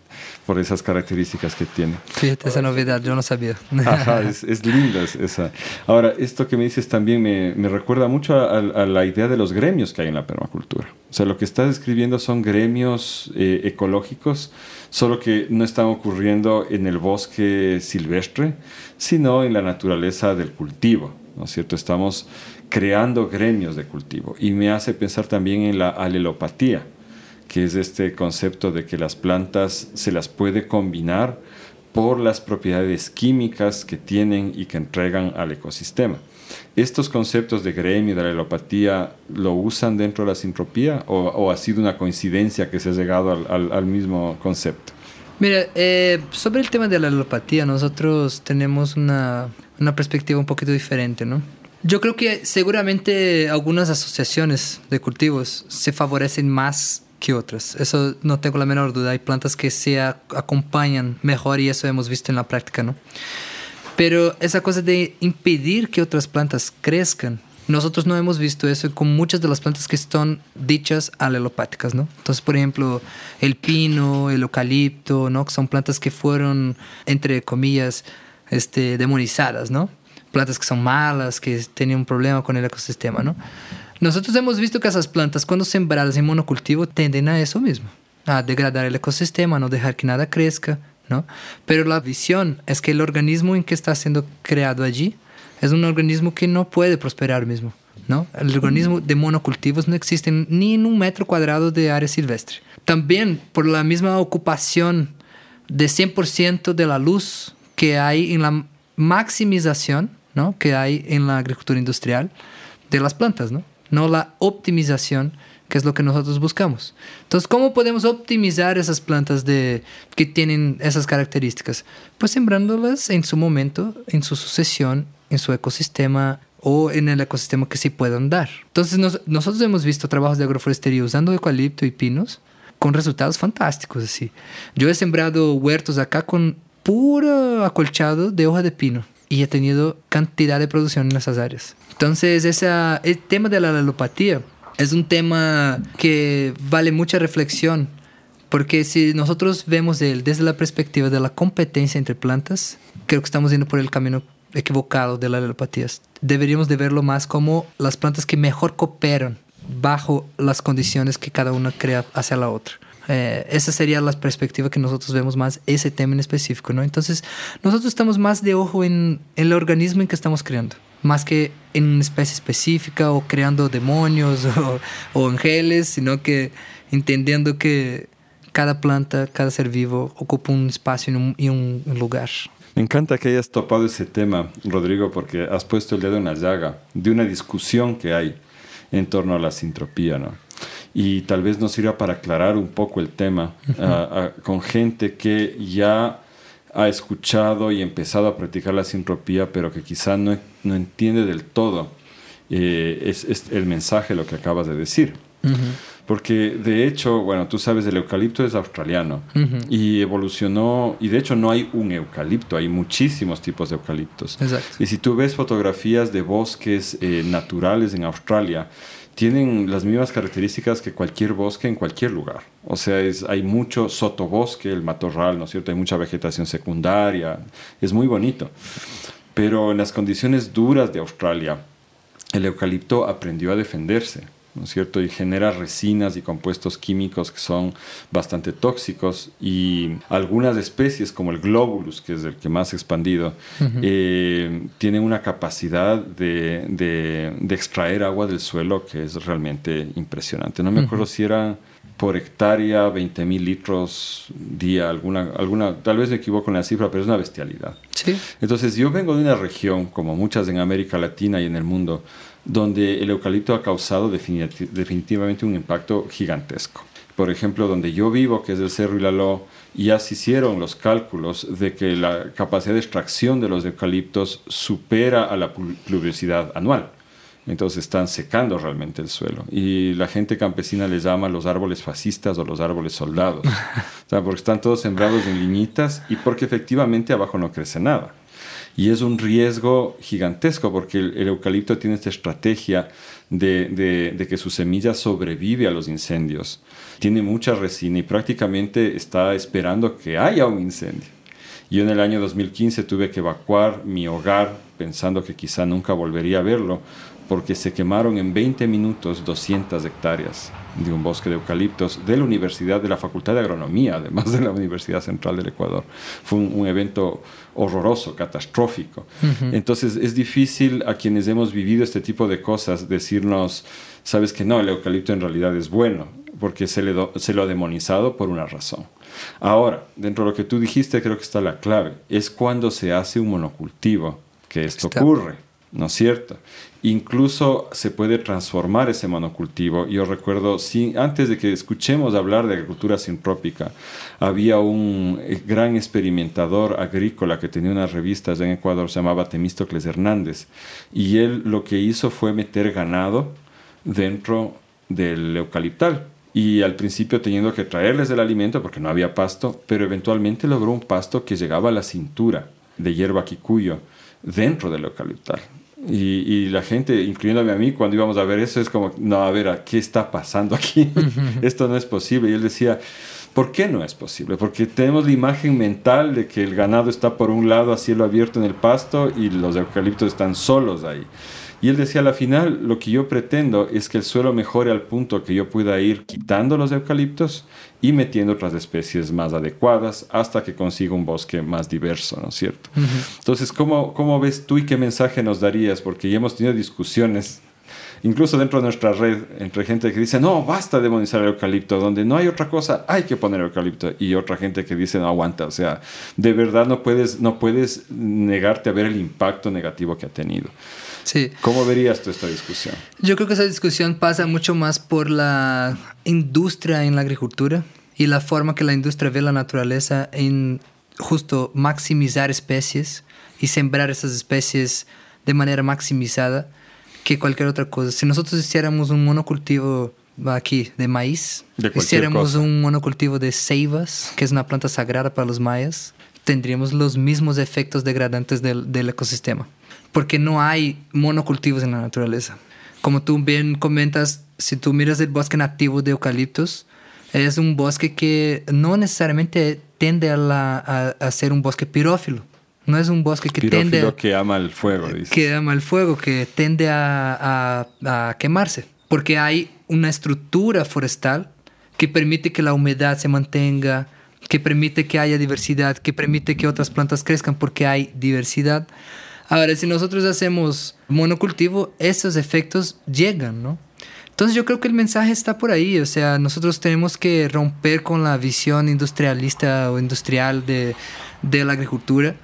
Por esas características que tiene. Fíjate esa novedad, yo no sabía. Ajá, es, es linda esa. Ahora, esto que me dices también me, me recuerda mucho a, a, la idea de los gremios que hay en la permacultura. O sea, lo que estás describiendo son gremios eh, ecológicos, solo que no están ocurriendo en el bosque silvestre, sino en la naturaleza del cultivo, ¿no es cierto? Estamos creando gremios de cultivo y me hace pensar también en la alelopatía que es este concepto de que las plantas se las puede combinar por las propiedades químicas que tienen y que entregan al ecosistema. ¿Estos conceptos de gremio y de la alelopatía lo usan dentro de la sintropía o, ha sido una coincidencia que se ha llegado al, mismo concepto? Mira, eh, sobre el tema de la alelopatía, nosotros tenemos una, una perspectiva un poquito diferente, ¿no? Yo creo que seguramente algunas asociaciones de cultivos se favorecen más que otras. Eso no tengo la menor duda. Hay plantas que se acompañan mejor y eso hemos visto en la práctica, ¿no? Pero esa cosa de impedir que otras plantas crezcan, nosotros no hemos visto eso con muchas de las plantas que son dichas alelopáticas, ¿no? Entonces, por ejemplo, el pino, el eucalipto, ¿no? Que son plantas que fueron, entre comillas, este, demonizadas, ¿no? Plantas que son malas, que tienen un problema con el ecosistema, ¿no? Nosotros hemos visto que esas plantas, cuando sembradas en monocultivo, tienden a eso mismo, a degradar el ecosistema, no dejar que nada crezca, ¿no? Pero la visión es que el organismo en que está siendo creado allí es un organismo que no puede prosperar mismo, ¿no? El organismo de monocultivos no existe ni en un metro cuadrado de área silvestre. También por la misma ocupación de 100% de la luz que hay en la maximización, ¿no? Que hay en la agricultura industrial de las plantas, ¿no? No la optimización, que es lo que nosotros buscamos. Entonces, ¿cómo podemos optimizar esas plantas de, que tienen esas características? Pues sembrándolas en su momento, en su sucesión, en su ecosistema o en el ecosistema que sí puedan dar. Entonces, nosotros hemos visto trabajos de agroforestería usando eucalipto y pinos con resultados fantásticos así. Yo he sembrado huertos acá con puro acolchado de hoja de pino y he tenido cantidad de producción en esas áreas. Entonces, esa, el tema de la alelopatía es un tema que vale mucha reflexión, porque si nosotros vemos él desde la perspectiva de la competencia entre plantas, creo que estamos yendo por el camino equivocado de la alelopatía. Deberíamos de verlo más como las plantas que mejor cooperan bajo las condiciones que cada una crea hacia la otra. Eh, esa sería la perspectiva que nosotros vemos más ese tema en específico, ¿no? Entonces, nosotros estamos más de ojo en, el organismo en que estamos creando, más que en una especie específica o creando demonios o, o ángeles, sino que entendiendo que cada planta, cada ser vivo ocupa un espacio y un, lugar. Me encanta que hayas topado ese tema, Rodrigo, porque has puesto el dedo en la llaga de una discusión que hay en torno a la sintropía, ¿no? Y tal vez nos sirva para aclarar un poco el tema con gente que ya ha escuchado y empezado a practicar la sintropía, pero que quizá no, no entiende del todo eh, es, el mensaje lo que acabas de decir. Porque de hecho, bueno, tú sabes, el eucalipto es australiano y evolucionó, y de hecho no hay un eucalipto, hay muchísimos tipos de eucaliptos. Y si tú ves fotografías de bosques eh, naturales en Australia, tienen las mismas características que cualquier bosque en cualquier lugar. O sea, es, hay mucho sotobosque, el matorral, ¿no es cierto? Hay mucha vegetación secundaria, es muy bonito. Pero en las condiciones duras de Australia, el eucalipto aprendió a defenderse, ¿no es cierto? Y genera resinas y compuestos químicos que son bastante tóxicos y algunas especies como el globulus, que es el que más expandido, eh, tienen una capacidad de, extraer agua del suelo que es realmente impresionante. No me acuerdo si era por hectárea 20 mil litros día, alguna, alguna, tal vez me equivoco en la cifra, pero es una bestialidad. Sí. Entonces yo vengo de una región, como muchas en América Latina y en el mundo, donde el eucalipto ha causado definitivamente un impacto gigantesco. Por ejemplo, donde yo vivo, que es el Cerro Ilaló, ya se hicieron los cálculos de que la capacidad de extracción de los eucaliptos supera a la pluviosidad anual. Entonces están secando realmente el suelo. Y la gente campesina les llama los árboles fascistas o los árboles soldados. o sea, porque están todos sembrados en liñitas y porque efectivamente abajo no crece nada. Y es un riesgo gigantesco porque el, eucalipto tiene esta estrategia de, de, que su semilla sobrevive a los incendios. Tiene mucha resina y prácticamente está esperando que haya un incendio. Yo en el año 2015 tuve que evacuar mi hogar pensando que quizá nunca volvería a verlo porque se quemaron en 20 minutos 200 hectáreas de un bosque de eucaliptos de la Universidad, de la Facultad de Agronomía, además de la Universidad Central del Ecuador. Fue un, evento horroroso, catastrófico. Entonces es difícil a quienes hemos vivido este tipo de cosas decirnos, sabes que no, el eucalipto en realidad es bueno, porque se, le se lo ha demonizado por una razón. Ahora, dentro de lo que tú dijiste, creo que está la clave. Es cuando se hace un monocultivo que esto ocurre. ¿no es cierto? Incluso se puede transformar ese monocultivo. Yo recuerdo, sí, antes de que escuchemos hablar de agricultura sintrópica, había un eh, gran experimentador agrícola que tenía unas revistas en Ecuador, se llamaba Temístocles Hernández, y él lo que hizo fue meter ganado dentro del eucaliptal. Y al principio teniendo que traerles el alimento porque no había pasto, pero eventualmente logró un pasto que llegaba a la cintura de hierba quicuyo dentro del eucaliptal. Y, la gente, incluyéndome a mí, cuando íbamos a ver eso, es como, no, a ver, ¿qué está pasando aquí? Esto no es posible. Y él decía, ¿por qué no es posible? Porque tenemos la imagen mental de que el ganado está por un lado a cielo abierto en el pasto y los eucaliptos están solos ahí. Y él decía, al final, lo que yo pretendo es que el suelo mejore al punto que yo pueda ir quitando los eucaliptos y metiendo otras especies más adecuadas hasta que consiga un bosque más diverso, ¿no es cierto? Entonces, ¿cómo, ¿cómo ves tú y qué mensaje nos darías? Porque ya hemos tenido discusiones incluso dentro de nuestra red, entre gente que dice, no, basta demonizar el eucalipto, donde no hay otra cosa, hay que poner eucalipto, y otra gente que dice, no aguanta, o sea, de verdad no puedes, no puedes negarte a ver el impacto negativo que ha tenido. Sí. ¿Cómo verías tú esta discusión? Yo creo que esa discusión pasa mucho más por la industria en la agricultura y la forma que la industria ve la naturaleza en justo maximizar especies y sembrar esas especies de manera maximizada que cualquier otra cosa. Si nosotros hiciéramos un monocultivo aquí de maíz, hiciéramos un monocultivo de ceibas, que es una planta sagrada para los mayas, tendríamos los mismos efectos degradantes del, del ecosistema porque no hay monocultivos en la naturaleza. Como tú bien comentas, si tú miras el bosque nativo de eucaliptos, es un bosque que no necesariamente tiende a, a, ser un bosque pirófilo. No es un bosque que pirófilo tiende... que ama el fuego, dice. Que ama el fuego, que tiende a, a, quemarse. Porque hay una estructura forestal que permite que la humedad se mantenga, que permite que haya diversidad, que permite que otras plantas crezcan porque hay diversidad. Ahora, si nosotros hacemos monocultivo, esos efectos llegan, ¿no? Entonces yo creo que el mensaje está por ahí, o sea, nosotros tenemos que romper con la visión industrialista o industrial de, de la agricultura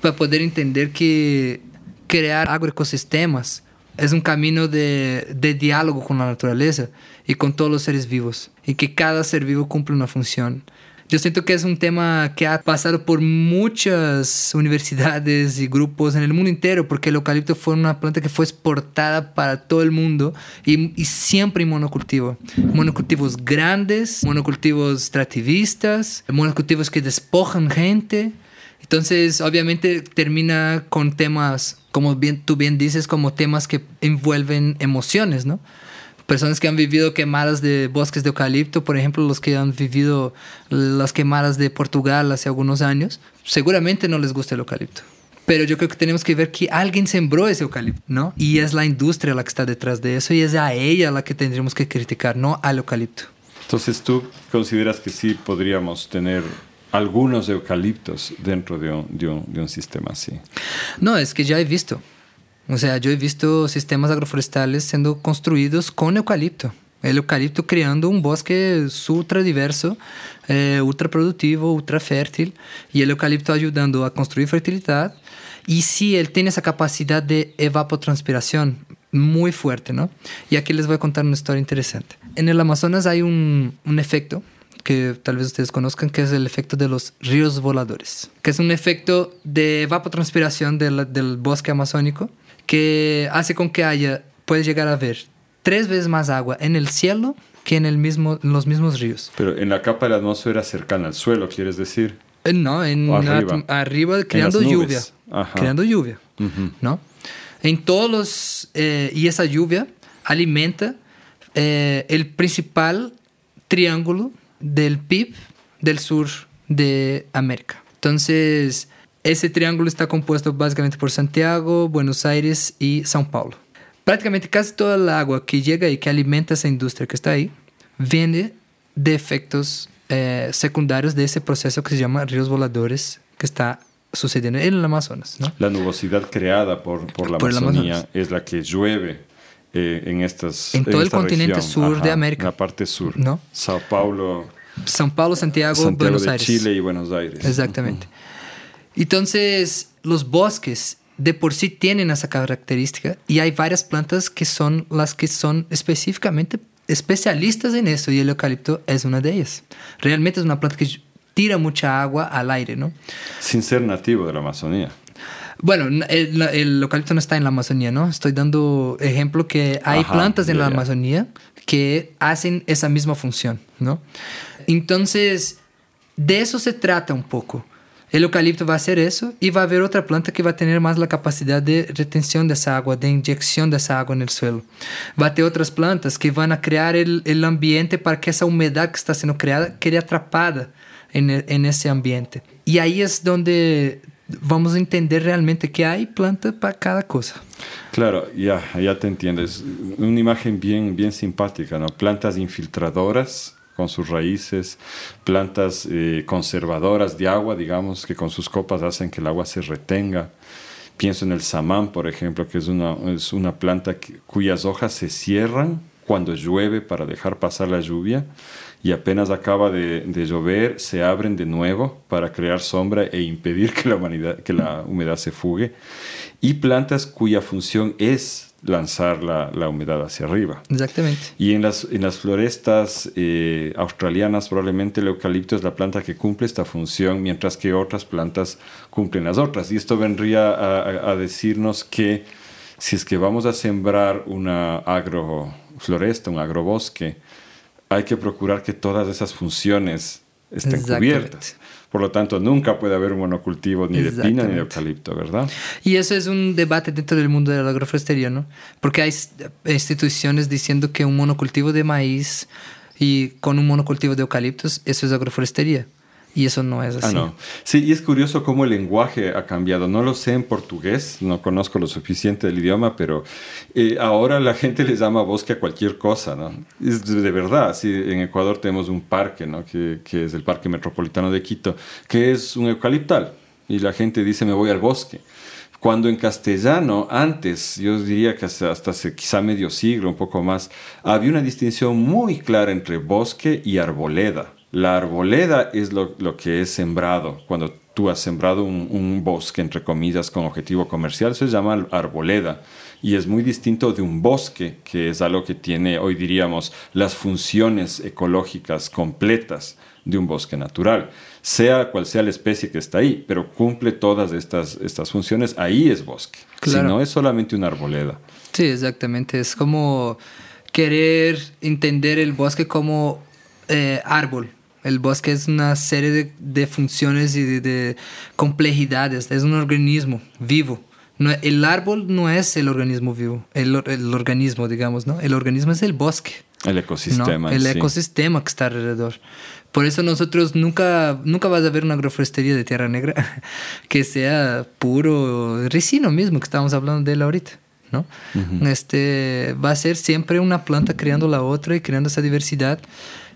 para poder entender que crear agroecosistemas es un camino de, de, diálogo con la naturaleza y con todos los seres vivos y que cada ser vivo cumple una función. Yo siento que es un tema que ha pasado por muchas universidades y grupos en el mundo entero, porque el eucalipto fue una planta que fue exportada para todo el mundo y, y siempre en monocultivo. Monocultivos grandes, monocultivos extractivistas, monocultivos que despojan gente. Entonces, obviamente, termina con temas, como bien, tú bien dices, como temas que envuelven emociones, ¿no? Personas que han vivido quemadas de bosques de eucalipto, por ejemplo, los que han vivido las quemadas de Portugal hace algunos años, seguramente no les gusta el eucalipto. Pero yo creo que tenemos que ver que alguien sembró ese eucalipto, ¿no? Y es la industria la que está detrás de eso y es a ella la que tendríamos que criticar, no al eucalipto. Entonces, ¿tú consideras que sí podríamos tener algunos eucaliptos dentro de un, de un, de un sistema así? No, es que ya he visto. O sea, yo he visto sistemas agroforestales siendo construidos con eucalipto. El eucalipto creando un bosque ultra diverso, eh, ultra productivo, ultra fértil, y el eucalipto ayudando a construir fertilidad. Y sí, él tiene esa capacidad de evapotranspiración muy fuerte, ¿no? Y aquí les voy a contar una historia interesante. En el Amazonas hay un, un efecto que tal vez ustedes conozcan, que es el efecto de los ríos voladores, que es un efecto de evapotranspiración del, del bosque amazónico que hace con que haya, puedes llegar a ver tres veces más agua en el cielo que en, el mismo, en los mismos ríos. Pero en la capa de la atmósfera cercana al suelo, ¿quieres decir? Eh, no, en arriba. arriba, creando lluvia. Creando lluvia, ¿no? En todos los... Eh, y esa lluvia alimenta eh, el principal triángulo del PIB del sur de América. Entonces, ese triángulo está compuesto básicamente por Santiago, Buenos Aires y São Paulo. Prácticamente casi toda el agua que llega y que alimenta esa industria que está ahí viene de efectos eh, secundarios de ese proceso que se llama ríos voladores que está sucediendo en el Amazonas. ¿no? La nubosidad creada por, por la Amazonía es la que llueve eh, en estas En todo el continente sur de América. La parte sur. ¿no? Sao Paulo. São Paulo, Santiago, Santiago Buenos de Aires. Chile y Buenos Aires. Exactamente. Entonces, los bosques de por sí tienen esa característica y hay varias plantas que son las que son específicamente especialistas en eso y el eucalipto es una de ellas. Realmente es una planta que tira mucha agua al aire, ¿no? Sin ser nativo de la Amazonía. Bueno, el, el eucalipto no está en la Amazonía, ¿no? Estoy dando ejemplo que hay Ajá, plantas en la. Amazonía que hacen esa misma función, ¿no? Entonces, de eso se trata un poco. El eucalipto va a hacer eso y va a haber otra planta que va a tener más la capacidad de retención de esa agua, de inyección de esa agua en el suelo. Va a ter otras plantas que van a crear el, el ambiente para que esa humedad que está siendo creada quede atrapada en, e- en ese ambiente. Y ahí es donde vamos a entender realmente que hay planta para cada cosa. Claro, ya, ya te entiendo. Es una imagen bien, bien simpática, ¿no? Plantas infiltradoras con sus raíces, plantas eh, conservadoras de agua, digamos, que con sus copas hacen que el agua se retenga. Pienso en el samán, por ejemplo, que es una, es una planta cuyas hojas se cierran cuando llueve para dejar pasar la lluvia y apenas acaba de, de llover se abren de nuevo para crear sombra e impedir que la, humanidad, que la humedad se fugue. Y plantas cuya función es lanzar la, la humedad hacia arriba. Exactamente. Y en las, en las florestas eh, australianas probablemente el eucalipto es la planta que cumple esta función, mientras que otras plantas cumplen las otras. Y esto vendría a, a- decirnos que si es que vamos a sembrar una agrofloresta, un agrobosque, hay que procurar que todas esas funciones estén cubiertas. Por lo tanto, nunca puede haber un monocultivo ni de pina ni de eucalipto, ¿verdad? Y eso es un debate dentro del mundo de la agroforestería, ¿no? Porque hay s- instituciones diciendo que un monocultivo de maíz y con un monocultivo de eucaliptos, eso es agroforestería. Y eso no es así. Ah, no. Sí, y es curioso cómo el lenguaje ha cambiado. No lo sé en portugués, no conozco lo suficiente del idioma, pero eh, ahora la gente le llama bosque a cualquier cosa, ¿no? Es de, verdad. Sí, en Ecuador tenemos un parque, ¿no? Que, que es el Parque Metropolitano de Quito, que es un eucaliptal. Y la gente dice, me voy al bosque. Cuando en castellano, antes, yo diría que hasta, hasta hace quizá medio siglo, un poco más, había una distinción muy clara entre bosque y arboleda. La arboleda es lo, lo que es sembrado. Cuando tú has sembrado un, un, bosque, entre comillas, con objetivo comercial, se llama arboleda. Y es muy distinto de un bosque, que es algo que tiene, hoy diríamos, las funciones ecológicas completas de un bosque natural sea cual sea la especie que está ahí, pero cumple todas estas, estas funciones, ahí es bosque. Si no es solamente una arboleda. Sí, exactamente. Es como querer entender el bosque como eh, árbol. El bosque es una serie de, de funciones y de, complejidades. Es un organismo vivo. No, el árbol no es el organismo vivo, el, el, organismo, digamos, ¿no? El organismo es el bosque. El ecosistema. El ecosistema que está alrededor. Por eso nosotros nunca, nunca vas a ver una agroforestería de tierra negra que sea puro ricino mismo, que estábamos hablando de él ahorita. ¿no? este, va a ser siempre una planta creando la otra y creando esa diversidad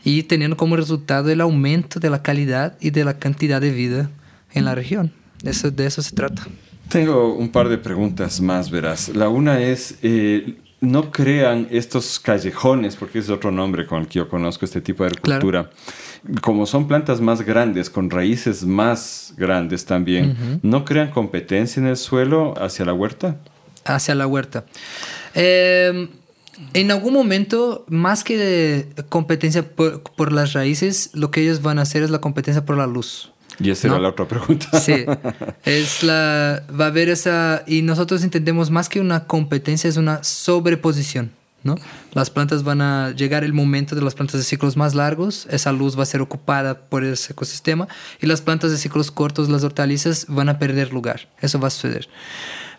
y teniendo como resultado el aumento de la calidad y de la cantidad de vida en la región. Eso, de eso se trata. Tengo un par de preguntas más, verás. La una es, eh, no crean estos callejones, porque es otro nombre con el que yo conozco este tipo de agricultura. Como son plantas más grandes, con raíces más grandes también, ¿no crean competencia en el suelo hacia la huerta? Hacia la huerta. Em, en algún momento, más que de competencia por las raíces, lo que ellos van a hacer es la competencia por la luz. Y esa era la otra pregunta. Sí, es la, va a haber esa, y nosotros entendemos más que una competencia, es una sobreposición. ¿no? Las plantas van a llegar el momento de las plantas de ciclos más largos, esa luz va a ser ocupada por ese ecosistema y las plantas de ciclos cortos, las hortalizas, van a perder lugar. Eso va a suceder.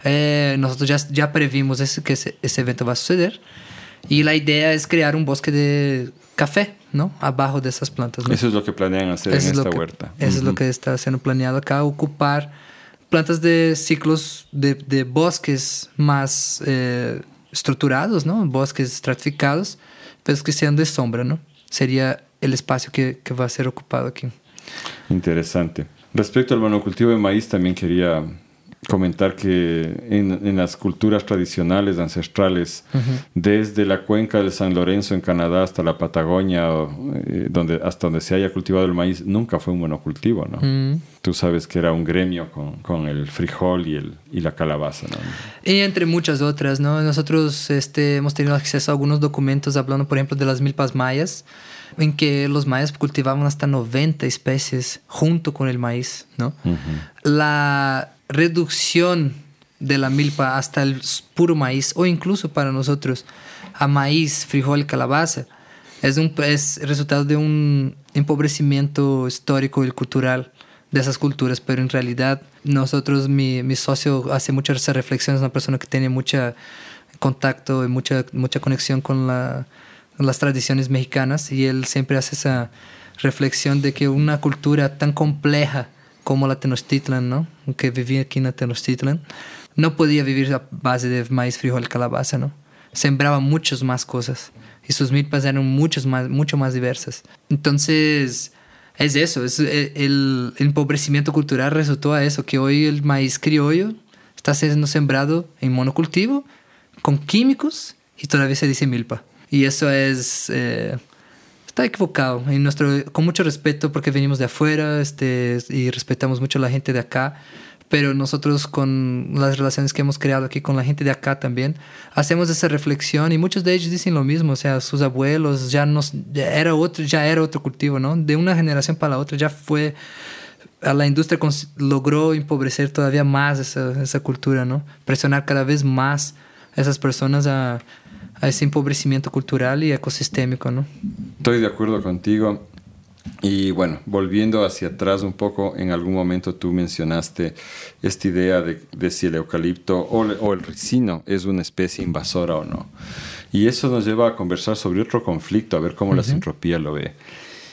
Eh, nosotros ya, ya previmos ese, que ese, ese evento va a suceder y la idea es crear un bosque de café, ¿no? Abajo de esas plantas. Eso es lo que planean hacer en esta huerta. Eso es lo que está siendo planeado acá, ocupar plantas de ciclos de, de bosques más eh, estructurados, ¿no? Bosques estratificados, pero que sean de sombra, ¿no? Sería el espacio que, que va a ser ocupado aquí. Interesante. Respecto al monocultivo de maíz, también quería comentar que en, las culturas tradicionales, ancestrales, desde la cuenca del San Lorenzo en Canadá hasta la Patagonia, eh, donde, hasta donde se haya cultivado el maíz, nunca fue un monocultivo, ¿no? Mm. Tú sabes que era un gremio con, con, el frijol y, el, y la calabaza, ¿no? Y entre muchas otras, ¿no? Nosotros este, hemos tenido acceso a algunos documentos hablando, por ejemplo, de las milpas mayas, en que los mayas cultivaban hasta 90 especies junto con el maíz, ¿no? La reducción de la milpa hasta el puro maíz o incluso para nosotros a maíz, frijol, calabaza, es, un, es resultado de un empobrecimiento histórico y cultural de esas culturas, pero en realidad nosotros, mi, mi socio hace muchas reflexiones, una persona que tiene mucho contacto y mucha, mucha conexión con, la, con las tradiciones mexicanas y él siempre hace esa reflexión de que una cultura tan compleja, como la Tenochtitlan, ¿no? Que vivía aquí en la Tenochtitlan, no podía vivir a base de maíz, frijol, calabaza, ¿no? Sembraba muchas más cosas y sus milpas eran muchos más, mucho más diversas. Entonces, es eso, es el, el, empobrecimiento cultural resultó a eso, que hoy el maíz criollo está siendo sembrado en monocultivo, con químicos, y todavía se dice milpa. Y eso es... Eh, está equivocado. Y nuestro, con mucho respeto, porque venimos de afuera este, y respetamos mucho a la gente de acá, pero nosotros con las relaciones que hemos creado aquí con la gente de acá también, hacemos esa reflexión y muchos de ellos dicen lo mismo, o sea, sus abuelos ya, nos, era, otro, ya era otro cultivo, ¿no? De una generación para la otra ya fue a la industria logró empobrecer todavía más esa, esa, cultura, ¿no? Presionar cada vez más a esas personas a, a ese empobrecimiento cultural y ecosistémico, ¿no? Estoy de acuerdo contigo. Y bueno, volviendo hacia atrás un poco, en algún momento tú mencionaste esta idea de, de si el eucalipto o, o, el ricino es una especie invasora o no. Y eso nos lleva a conversar sobre otro conflicto, a ver cómo la sintropía lo ve.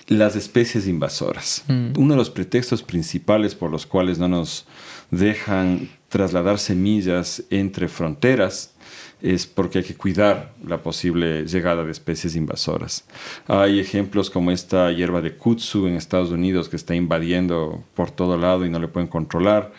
Las especies invasoras. Mm. Uno de los pretextos principales por los cuales no nos dejan trasladar semillas entre fronteras es porque hay que cuidar la posible llegada de especies invasoras. Hay ejemplos como esta hierba de kutsu en Estados Unidos que está invadiendo por todo lado y no le pueden controlar.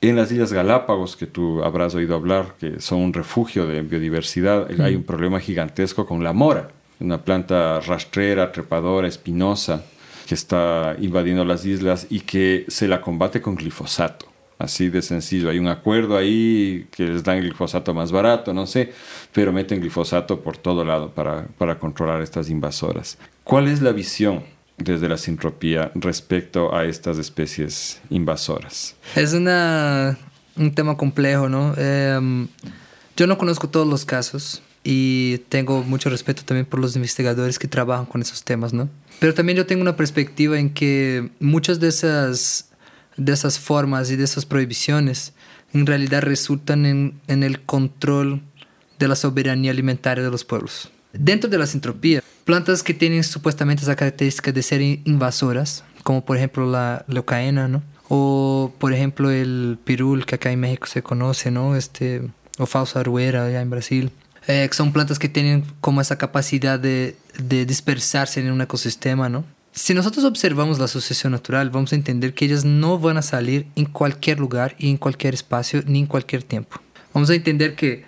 En las Islas Galápagos, que tú habrás oído hablar, que son un refugio de biodiversidad, hay un problema gigantesco con la mora, una planta rastrera, trepadora, espinosa, que está invadiendo las islas y que se la combate con glifosato. Así de sencillo. Hay un acuerdo ahí que les dan glifosato más barato, no sé, pero meten glifosato por todo lado para, para controlar estas invasoras. ¿Cuál es la visión desde la sintropía respecto a estas especies invasoras? Es una, un tema complejo, ¿no? Em, yo no conozco todos los casos y tengo mucho respeto también por los investigadores que trabajan con esos temas, ¿no? Pero también yo tengo una perspectiva en que muchas de esas de esas formas y de esas prohibiciones en realidad resultan en, en el control de la soberanía alimentaria de los pueblos. Dentro de la sintropía, plantas que tienen supuestamente esa característica de ser invasoras, como por ejemplo la leucaena, ¿no? O por ejemplo el pirul, que acá en México se conoce, ¿no? Este, o falsa aruera allá en Brasil. Eh, son plantas que tienen como esa capacidad de, de dispersarse en un ecosistema, ¿no? Si nosotros observamos la sucesión natural, vamos a entender que ellas no van a salir en cualquier lugar y en cualquier espacio ni en cualquier tiempo. Vamos a entender que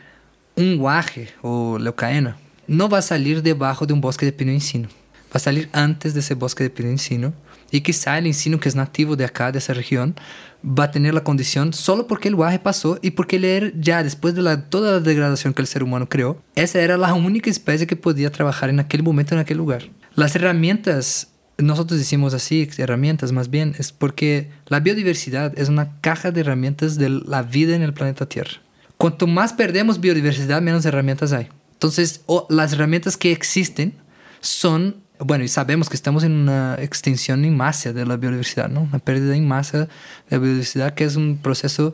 un guaje o leucaena no va a salir debajo de un bosque de pino encino. Va a salir antes de ese bosque de pino encino. Y quizá el encino que es nativo de acá, de esa región, va a tener la condición solo porque el guaje pasó y porque él ya después de la, toda la degradación que el ser humano creó, esa era la única especie que podía trabajar en aquel momento, en aquel lugar. Las herramientas nosotros decimos así, herramientas más bien, es porque la biodiversidad es una caja de herramientas de la vida en el planeta Tierra. Cuanto más perdemos biodiversidad, menos herramientas hay. Entonces, las herramientas que existen son, bueno, y sabemos que estamos en una extinción en masa de la biodiversidad, ¿no? Una pérdida en masa de la biodiversidad, que es un proceso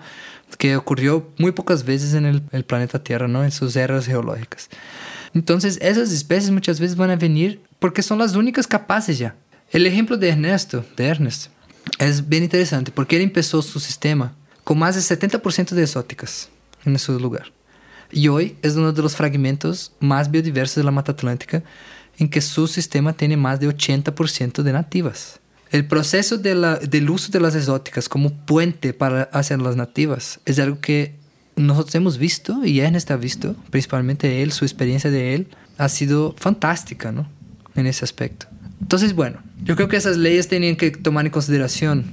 que ocurrió muy pocas veces en el planeta Tierra, ¿no? En sus eras geológicas. Entonces, esas especies muchas veces van a venir porque son las únicas capaces ya el ejemplo de Ernesto, de Ernest, es bien interesante porque él empezó su sistema con más de 70% de exóticas en ese lugar. Y hoy es uno de los fragmentos más biodiversos de la Mata Atlántica en que su sistema tiene más de 80% de nativas. El proceso del uso de las exóticas como puente para hacer las nativas es algo que nosotros hemos visto y Ernest ha visto, principalmente él, su experiencia de él, ha sido fantástica ¿no? en ese aspecto. Entonces, bueno, yo creo que esas leyes tenían que tomar en consideración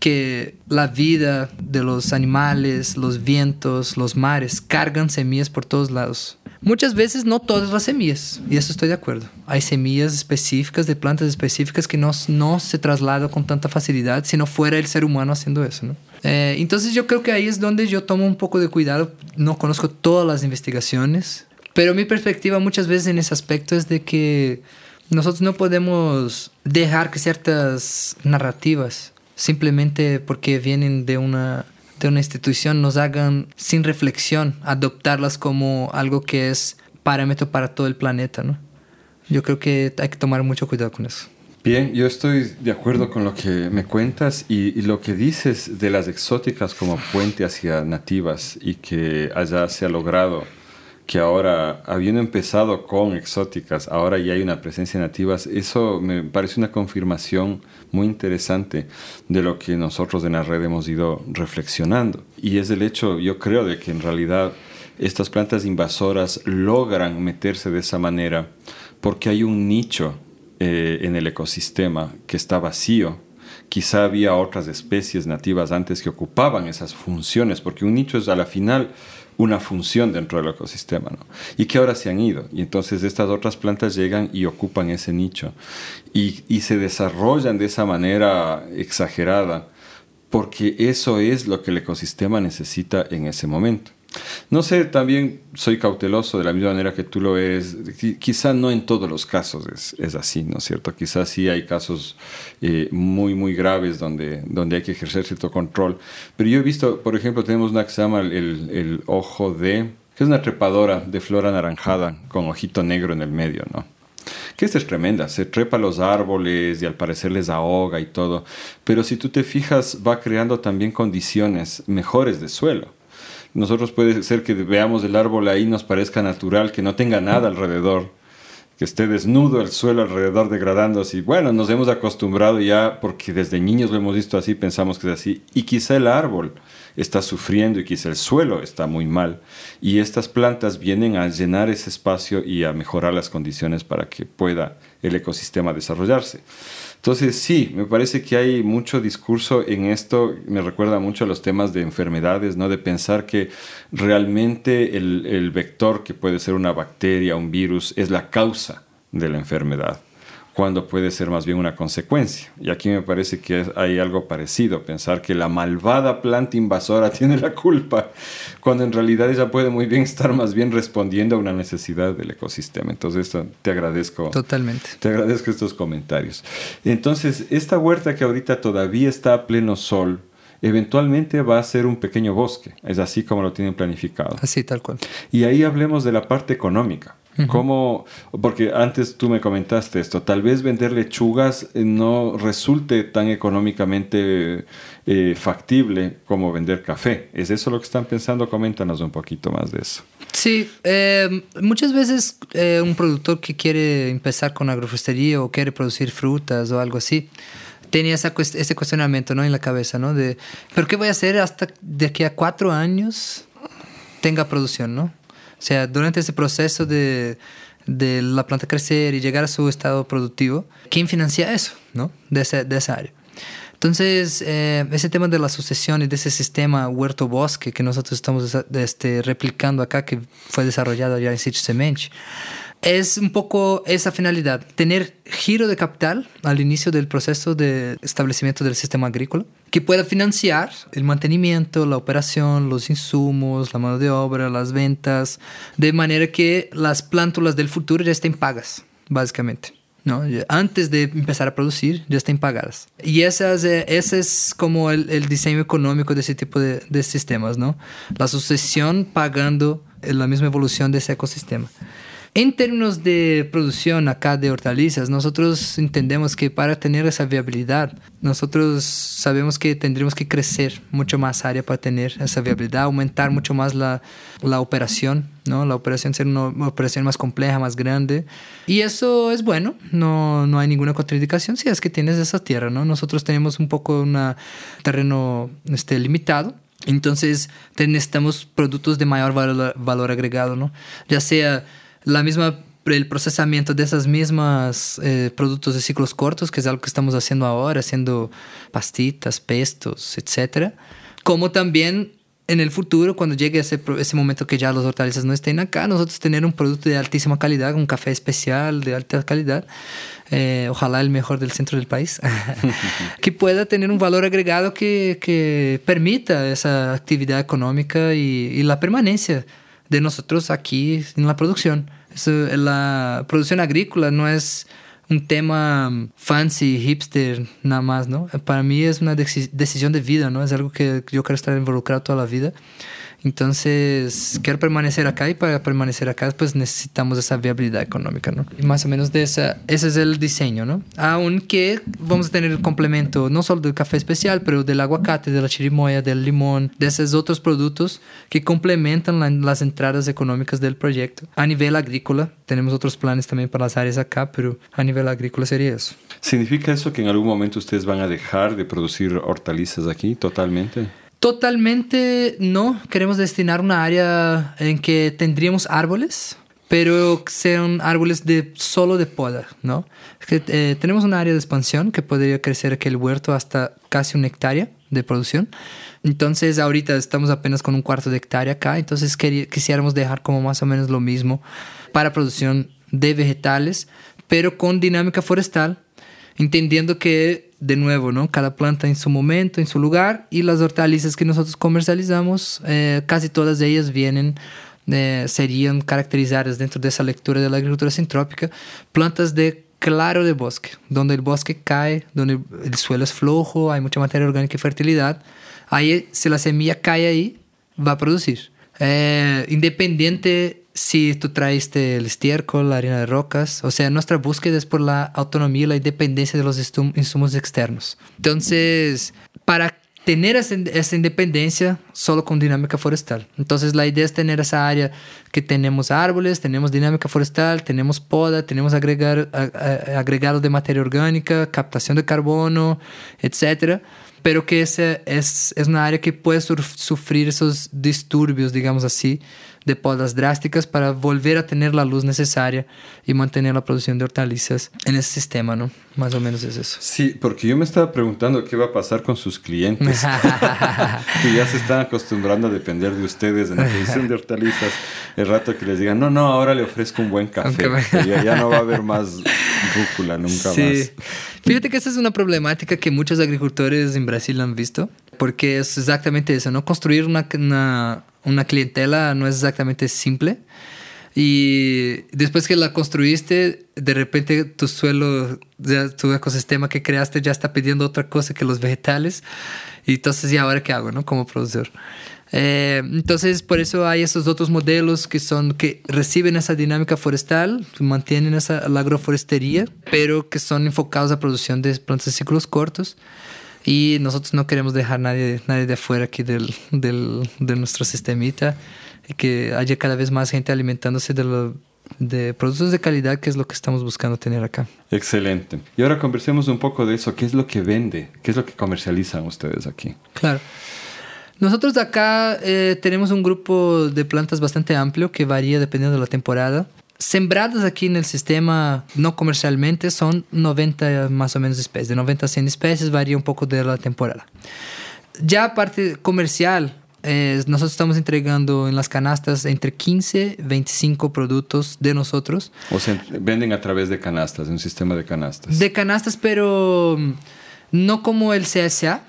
que la vida de los animales, los vientos, los mares cargan semillas por todos lados. Muchas veces no todas las semillas, y eso estoy de acuerdo. Hay semillas específicas de plantas específicas que no, no se trasladan con tanta facilidad si no fuera el ser humano haciendo eso. ¿no? Eh, entonces yo creo que ahí es donde yo tomo un poco de cuidado. No conozco todas las investigaciones, pero mi perspectiva muchas veces en ese aspecto es de que nosotros no podemos dejar que ciertas narrativas, simplemente porque vienen de una, de una institución, nos hagan sin reflexión adoptarlas como algo que es parámetro para todo el planeta. ¿no? Yo creo que hay que tomar mucho cuidado con eso. Bien, yo estoy de acuerdo con lo que me cuentas y, lo que dices de las exóticas como puente hacia nativas y que allá se ha logrado que ahora, habiendo empezado con exóticas, ahora ya hay una presencia de nativas, eso me parece una confirmación muy interesante de lo que nosotros en la red hemos ido reflexionando. Y es el hecho, yo creo, de que en realidad estas plantas invasoras logran meterse de esa manera porque hay un nicho eh, en el ecosistema que está vacío. Quizá había otras especies nativas antes que ocupaban esas funciones, porque un nicho es a la final una función dentro del ecosistema, ¿no? Y que ahora se han ido. Y entonces estas otras plantas llegan y ocupan ese nicho. Y, y se desarrollan de esa manera exagerada, porque eso es lo que el ecosistema necesita en ese momento. No sé, también soy cauteloso de la misma manera que tú lo ves. Quizá no en todos los casos es, es así, ¿no es cierto? Quizás sí hay casos eh, muy, muy graves donde, donde hay que ejercer cierto control. Pero yo he visto, por ejemplo, tenemos una que el ojo de, que es una trepadora de flor anaranjada con ojito negro en el medio, ¿no? que esta es tremenda, se trepa a los árboles y al parecer les ahoga y todo, pero si tú te fijas va creando también condiciones mejores de suelo. Nosotros puede ser que veamos el árbol ahí, nos parezca natural, que no tenga nada alrededor, que esté desnudo el suelo alrededor degradándose. Y bueno, nos hemos acostumbrado ya, porque desde niños lo hemos visto así, pensamos que es así. Y quizá el árbol está sufriendo y quizá el suelo está muy mal. Y estas plantas vienen a llenar ese espacio y a mejorar las condiciones para que pueda el ecosistema desarrollarse. Entonces, sí, me parece que hay mucho discurso en esto, me recuerda mucho a los temas de enfermedades, ¿no? De pensar que realmente el, el vector, que puede ser una bacteria, un virus, es la causa de la enfermedad cuando puede ser más bien una consecuencia. Y aquí me parece que hay algo parecido, pensar que la malvada planta invasora tiene la culpa, cuando en realidad ella puede muy bien estar más bien respondiendo a una necesidad del ecosistema. Entonces, esto, te agradezco. Totalmente. Te agradezco estos comentarios. Entonces, esta huerta que ahorita todavía está a pleno sol, eventualmente va a ser un pequeño bosque. Es así como lo tienen planificado. Así, tal cual. Y ahí hablemos de la parte económica. ¿Cómo? Porque antes tú me comentaste esto, tal vez vender lechugas eh, no resulte tan económicamente eh, factible como vender café. ¿Es eso lo que están pensando? Coméntanos un poquito más de eso. Sí, eh, muchas veces un productor que quiere empezar con agroforestería o quiere producir frutas o algo así, tenía esa, ese cuestionamiento ¿no? en la cabeza, ¿no? De, ¿pero qué voy a hacer hasta de aquí a cuatro años tenga producción, ¿no? O sea, durante ese proceso de, de la planta crecer y llegar a su estado productivo, ¿quién financia eso, ¿no? De, ese, de esa área. Entonces, eh, ese tema de la sucesión y de ese sistema huerto-bosque que nosotros estamos este, replicando acá, que fue desarrollado ya en Sitio Semente, es un poco esa finalidad, tener giro de capital al inicio del proceso de establecimiento del sistema agrícola, que pueda financiar el mantenimiento, la operación, los insumos, la mano de obra, las ventas, de manera que las plántulas del futuro ya estén pagas, básicamente. ¿no? Antes de empezar a producir, ya estén pagadas. Y eh, ese es como el, el, diseño económico de ese tipo de, de sistemas, ¿no? La sucesión pagando la misma evolución de ese ecosistema. En términos de producción acá de hortalizas, nosotros entendemos que para tener esa viabilidad, nosotros sabemos que tendremos que crecer mucho más área para tener esa viabilidad, aumentar mucho más la, la operación, ¿no? La operación ser una operación más compleja, más grande. Y eso es bueno, no, no hay ninguna contraindicación si es que tienes esa tierra, ¿no? Nosotros tenemos un poco un terreno este, limitado, entonces necesitamos productos de mayor valor, valor agregado, ¿no? Ya sea la misma el procesamiento de esas mismas eh, productos de ciclos cortos, que es algo que estamos haciendo ahora, haciendo pastitas, pestos, etc. Como también en el futuro, cuando llegue ese, ese momento que ya los hortalizas no estén acá, nosotros tener un producto de altísima calidad, un café especial de alta calidad, eh, ojalá el mejor del centro del país, que pueda tener un valor agregado que, que permita esa actividad económica y, y la permanencia de nosotros aquí en la producción la producción agrícola no es un tema fancy, hipster, nada más, ¿no? Para mí es una decisión de vida, ¿no? Es algo que yo quiero estar involucrado toda la vida. Entonces, quiero permanecer acá y para permanecer acá, pues necesitamos esa viabilidad económica, ¿no? Y más o menos de esa, ese es el diseño, ¿no? Aunque vamos a tener el complemento no solo del café especial, pero del aguacate, de la chirimoya, del limón, de esos otros productos que complementan las entradas económicas del proyecto. A nivel agrícola, tenemos otros planes también para las áreas acá, pero a nivel agrícola sería eso. ¿Significa eso que en algún momento ustedes van a dejar de producir hortalizas aquí totalmente? Totalmente no. Queremos destinar una área en que tendríamos árboles, pero sean árboles de solo de poda, ¿no? eh, tenemos una área de expansión que podría crecer aquel huerto hasta casi una hectárea de producción. Entonces ahorita estamos apenas con un cuarto de hectárea acá, entonces quisiéramos dejar como más o menos lo mismo para producción de vegetales, pero con dinámica forestal, entendiendo que de nuevo, ¿no? Cada planta en su momento, en su lugar, y las hortalizas que nosotros comercializamos, eh, casi todas ellas vienen, eh, serían caracterizadas dentro de esa lectura de la agricultura sintrópica, plantas de claro de bosque, donde el bosque cae, donde el suelo es flojo, hay mucha materia orgánica y fertilidad. Ahí, si la semilla cae ahí, va a producir. Eh, independiente si tú traiste el estiércol, la harina de rocas, o sea, nuestra búsqueda es por la autonomía y la independencia de los insumos externos. Entonces, para tener esa, esa, independencia solo con dinámica forestal. Entonces la idea es tener esa área que tenemos árboles, tenemos dinámica forestal, tenemos poda, tenemos agregar, agregado de materia orgánica, captación de carbono, etcétera pero que esa es, es una área que puede sufrir esos disturbios, digamos así, de podas drásticas para volver a tener la luz necesaria y mantener la producción de hortalizas en ese sistema, ¿no? Más o menos es eso. Sí, porque yo me estaba preguntando qué va a pasar con sus clientes, que ya se están acostumbrando a depender de ustedes en la producción de hortalizas. El rato que les digan, no, no, ahora le ofrezco un buen café, ya, ya, no va a haber más rúcula nunca sí. más. Fíjate que esa es una problemática que muchos agricultores en Brasil han visto, porque es exactamente eso, ¿no? Construir una, una una clientela no es exactamente simple. Y después que la construiste, de repente tu suelo, tu ecosistema que creaste ya está pidiendo otra cosa que los vegetales. Y entonces, ¿y ahora qué hago, no? Como productor. Eh, entonces, por eso hay esos otros modelos que son que reciben esa dinámica forestal, mantienen esa la agroforestería, pero que son enfocados a producción de plantas de ciclos cortos. Y nosotros no queremos dejar nadie, nadie de afuera aquí del, del, de nuestro sistemita y que haya cada vez más gente alimentándose de, lo, de productos de calidad, que es lo que estamos buscando tener acá. Excelente. Y ahora conversemos un poco de eso. ¿Qué es lo que vende? ¿Qué es lo que comercializan ustedes aquí? Claro. Nosotros acá eh, tenemos un grupo de plantas bastante amplio que varía dependiendo de la temporada sembradas aquí en el sistema no comercialmente son 90 más o menos especies, de 90 a 100 especies, varía un poco de la temporada. Ya parte comercial, eh, nosotros estamos entregando en las canastas entre 15 y 25 productos de nosotros. O sea, venden a través de canastas, un sistema de canastas. De canastas, pero mm, no como el CSA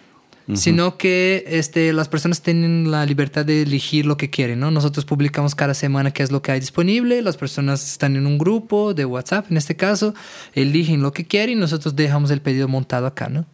sino que este, las personas tienen la libertad de elegir lo que quieren, ¿no? Nosotros publicamos cada semana qué es lo que hay disponible, las personas están en un grupo de WhatsApp, en este caso, eligen lo que quieren y nosotros dejamos el pedido montado acá, ¿no?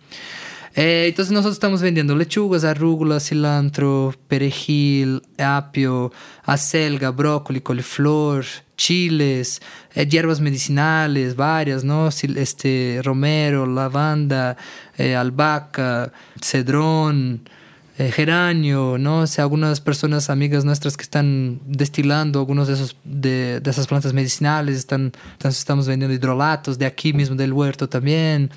Eh, entonces nosotros estamos vendiendo lechugas, arúgulas, cilantro, perejil, apio, acelga, brócoli, coliflor, chiles, eh, hierbas medicinales, varias, ¿no? Este, romero, lavanda, eh, albahaca, cedrón, geranio, ¿no? O sea, algunas personas, amigas nuestras que están destilando algunos de, esos, de, de esas plantas medicinales, están, entonces estamos vendiendo hidrolatos de aquí mismo del huerto también.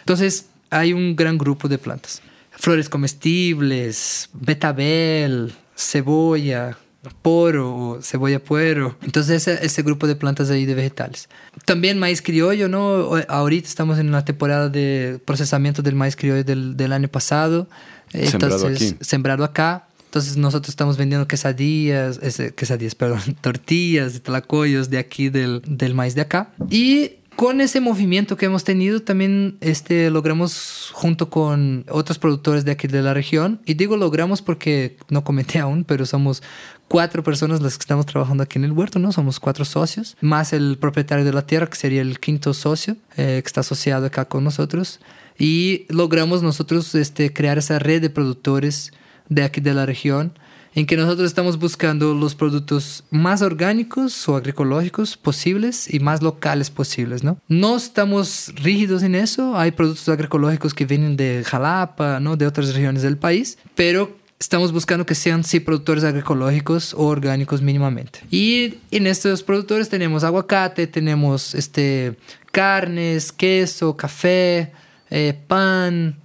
Entonces, hay un gran grupo de plantas. Flores comestibles, betabel, cebolla, poro, cebolla puero. Entonces ese, ese, grupo de plantas ahí de vegetales. También maíz criollo, ¿no? Ahorita estamos en una temporada de procesamiento del maíz criollo del, del año pasado. Entonces, sembrado aquí. Sembrado acá. Entonces nosotros estamos vendiendo quesadillas, quesadillas, perdón, tortillas, tlacoyos de aquí del, del maíz de acá. Y con ese movimiento que hemos tenido, también este, logramos junto con otros productores de aquí de la región, y digo logramos porque no comenté aún, pero somos cuatro personas las que estamos trabajando aquí en el huerto, ¿no? Somos cuatro socios, más el propietario de la tierra, que sería el quinto socio, eh, que está asociado acá con nosotros, y logramos nosotros este, crear esa red de productores de aquí de la región en que nosotros estamos buscando los productos más orgánicos o agroecológicos posibles y más locales posibles, ¿no? No estamos rígidos en eso, hay productos agroecológicos que vienen de Jalapa, ¿no? De otras regiones del país, pero estamos buscando que sean sí productores agroecológicos o orgánicos mínimamente. Y en estos productores tenemos aguacate, tenemos este, carnes, queso, café, eh, pan,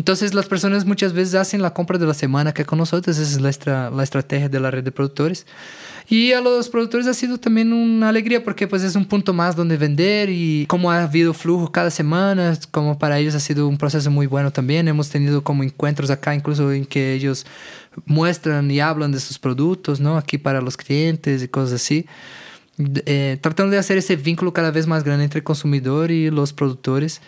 entonces las personas muchas veces hacen la compra de la semana que con nosotros, esa es la, la, estrategia de la red de productores. Y a los productores ha sido también una alegría porque pues es un punto más donde vender y como ha habido flujo cada semana, como para ellos ha sido un proceso muy bueno también. Hemos tenido como encuentros acá incluso en que ellos muestran y hablan de sus productos, ¿no? Aquí para los clientes y cosas así. Eh, tratando de hacer ese vínculo cada vez más grande entre el consumidor y los productores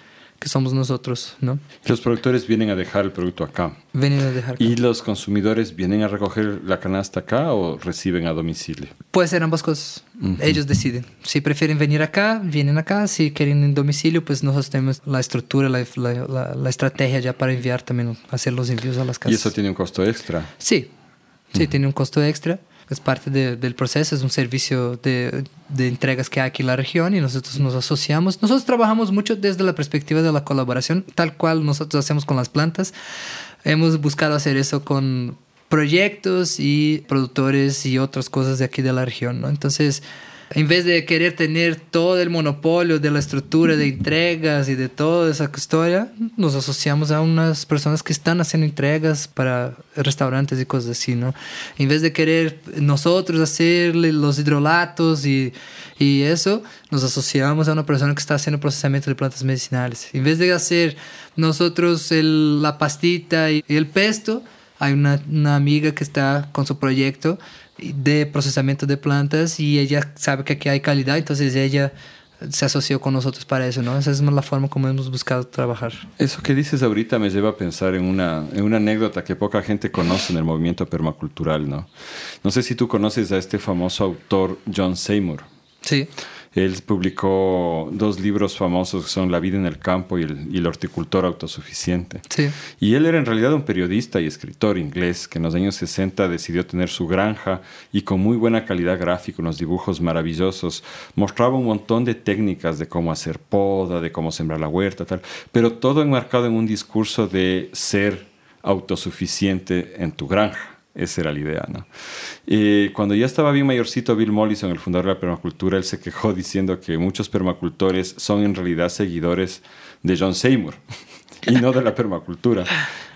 que somos nosotros, ¿no? Los productores vienen a dejar el producto acá. Vienen a dejar. ¿Y los consumidores vienen a recoger la canasta acá o reciben a domicilio? Puede ser ambas cosas. Ellos deciden. Si prefieren venir acá, vienen acá. Si quieren en domicilio, pues nosotros tenemos la estructura, la, la, la, estrategia ya para enviar también, hacer los envíos a las casas. ¿Y eso tiene un costo extra? Sí, sí, tiene un costo extra. Es parte del proceso, es un servicio de, de, entregas que hay aquí en la región y nosotros nos asociamos. Nosotros trabajamos mucho desde la perspectiva de la colaboración, tal cual nosotros hacemos con las plantas. Hemos buscado hacer eso con proyectos y productores y otras cosas de aquí de la región, ¿no? Entonces, en vez de querer tener todo el monopolio de la estructura de entregas y de toda esa historia, nos asociamos a unas personas que están haciendo entregas para restaurantes y cosas así, ¿no? En vez de querer nosotros hacerle los hidrolatos y, y eso, nos asociamos a una persona que está haciendo procesamiento de plantas medicinales. En vez de hacer nosotros el, la pastita y el pesto, hay una, una amiga que está con su proyecto de procesamiento de plantas y ella sabe que aquí hay calidad, entonces ella se asoció con nosotros para eso, ¿no? Esa es la forma como hemos buscado trabajar. Eso que dices ahorita me lleva a pensar en una, en una anécdota que poca gente conoce en el movimiento permacultural, ¿no? No sé si tú conoces a este famoso autor John Seymour. Sí. Él publicó dos libros famosos que son La vida en el campo y el, horticultor autosuficiente. Sí. Y él era en realidad un periodista y escritor inglés que en los años 60 decidió tener su granja y con muy buena calidad gráfica, unos dibujos maravillosos, mostraba un montón de técnicas de cómo hacer poda, de cómo sembrar la huerta, tal, pero todo enmarcado en un discurso de ser autosuficiente en tu granja. Esa era la idea, ¿no? Cuando ya estaba bien mayorcito Bill Mollison, el fundador de la permacultura, él se quejó diciendo que muchos permacultores son en realidad seguidores de John Seymour y no de la permacultura.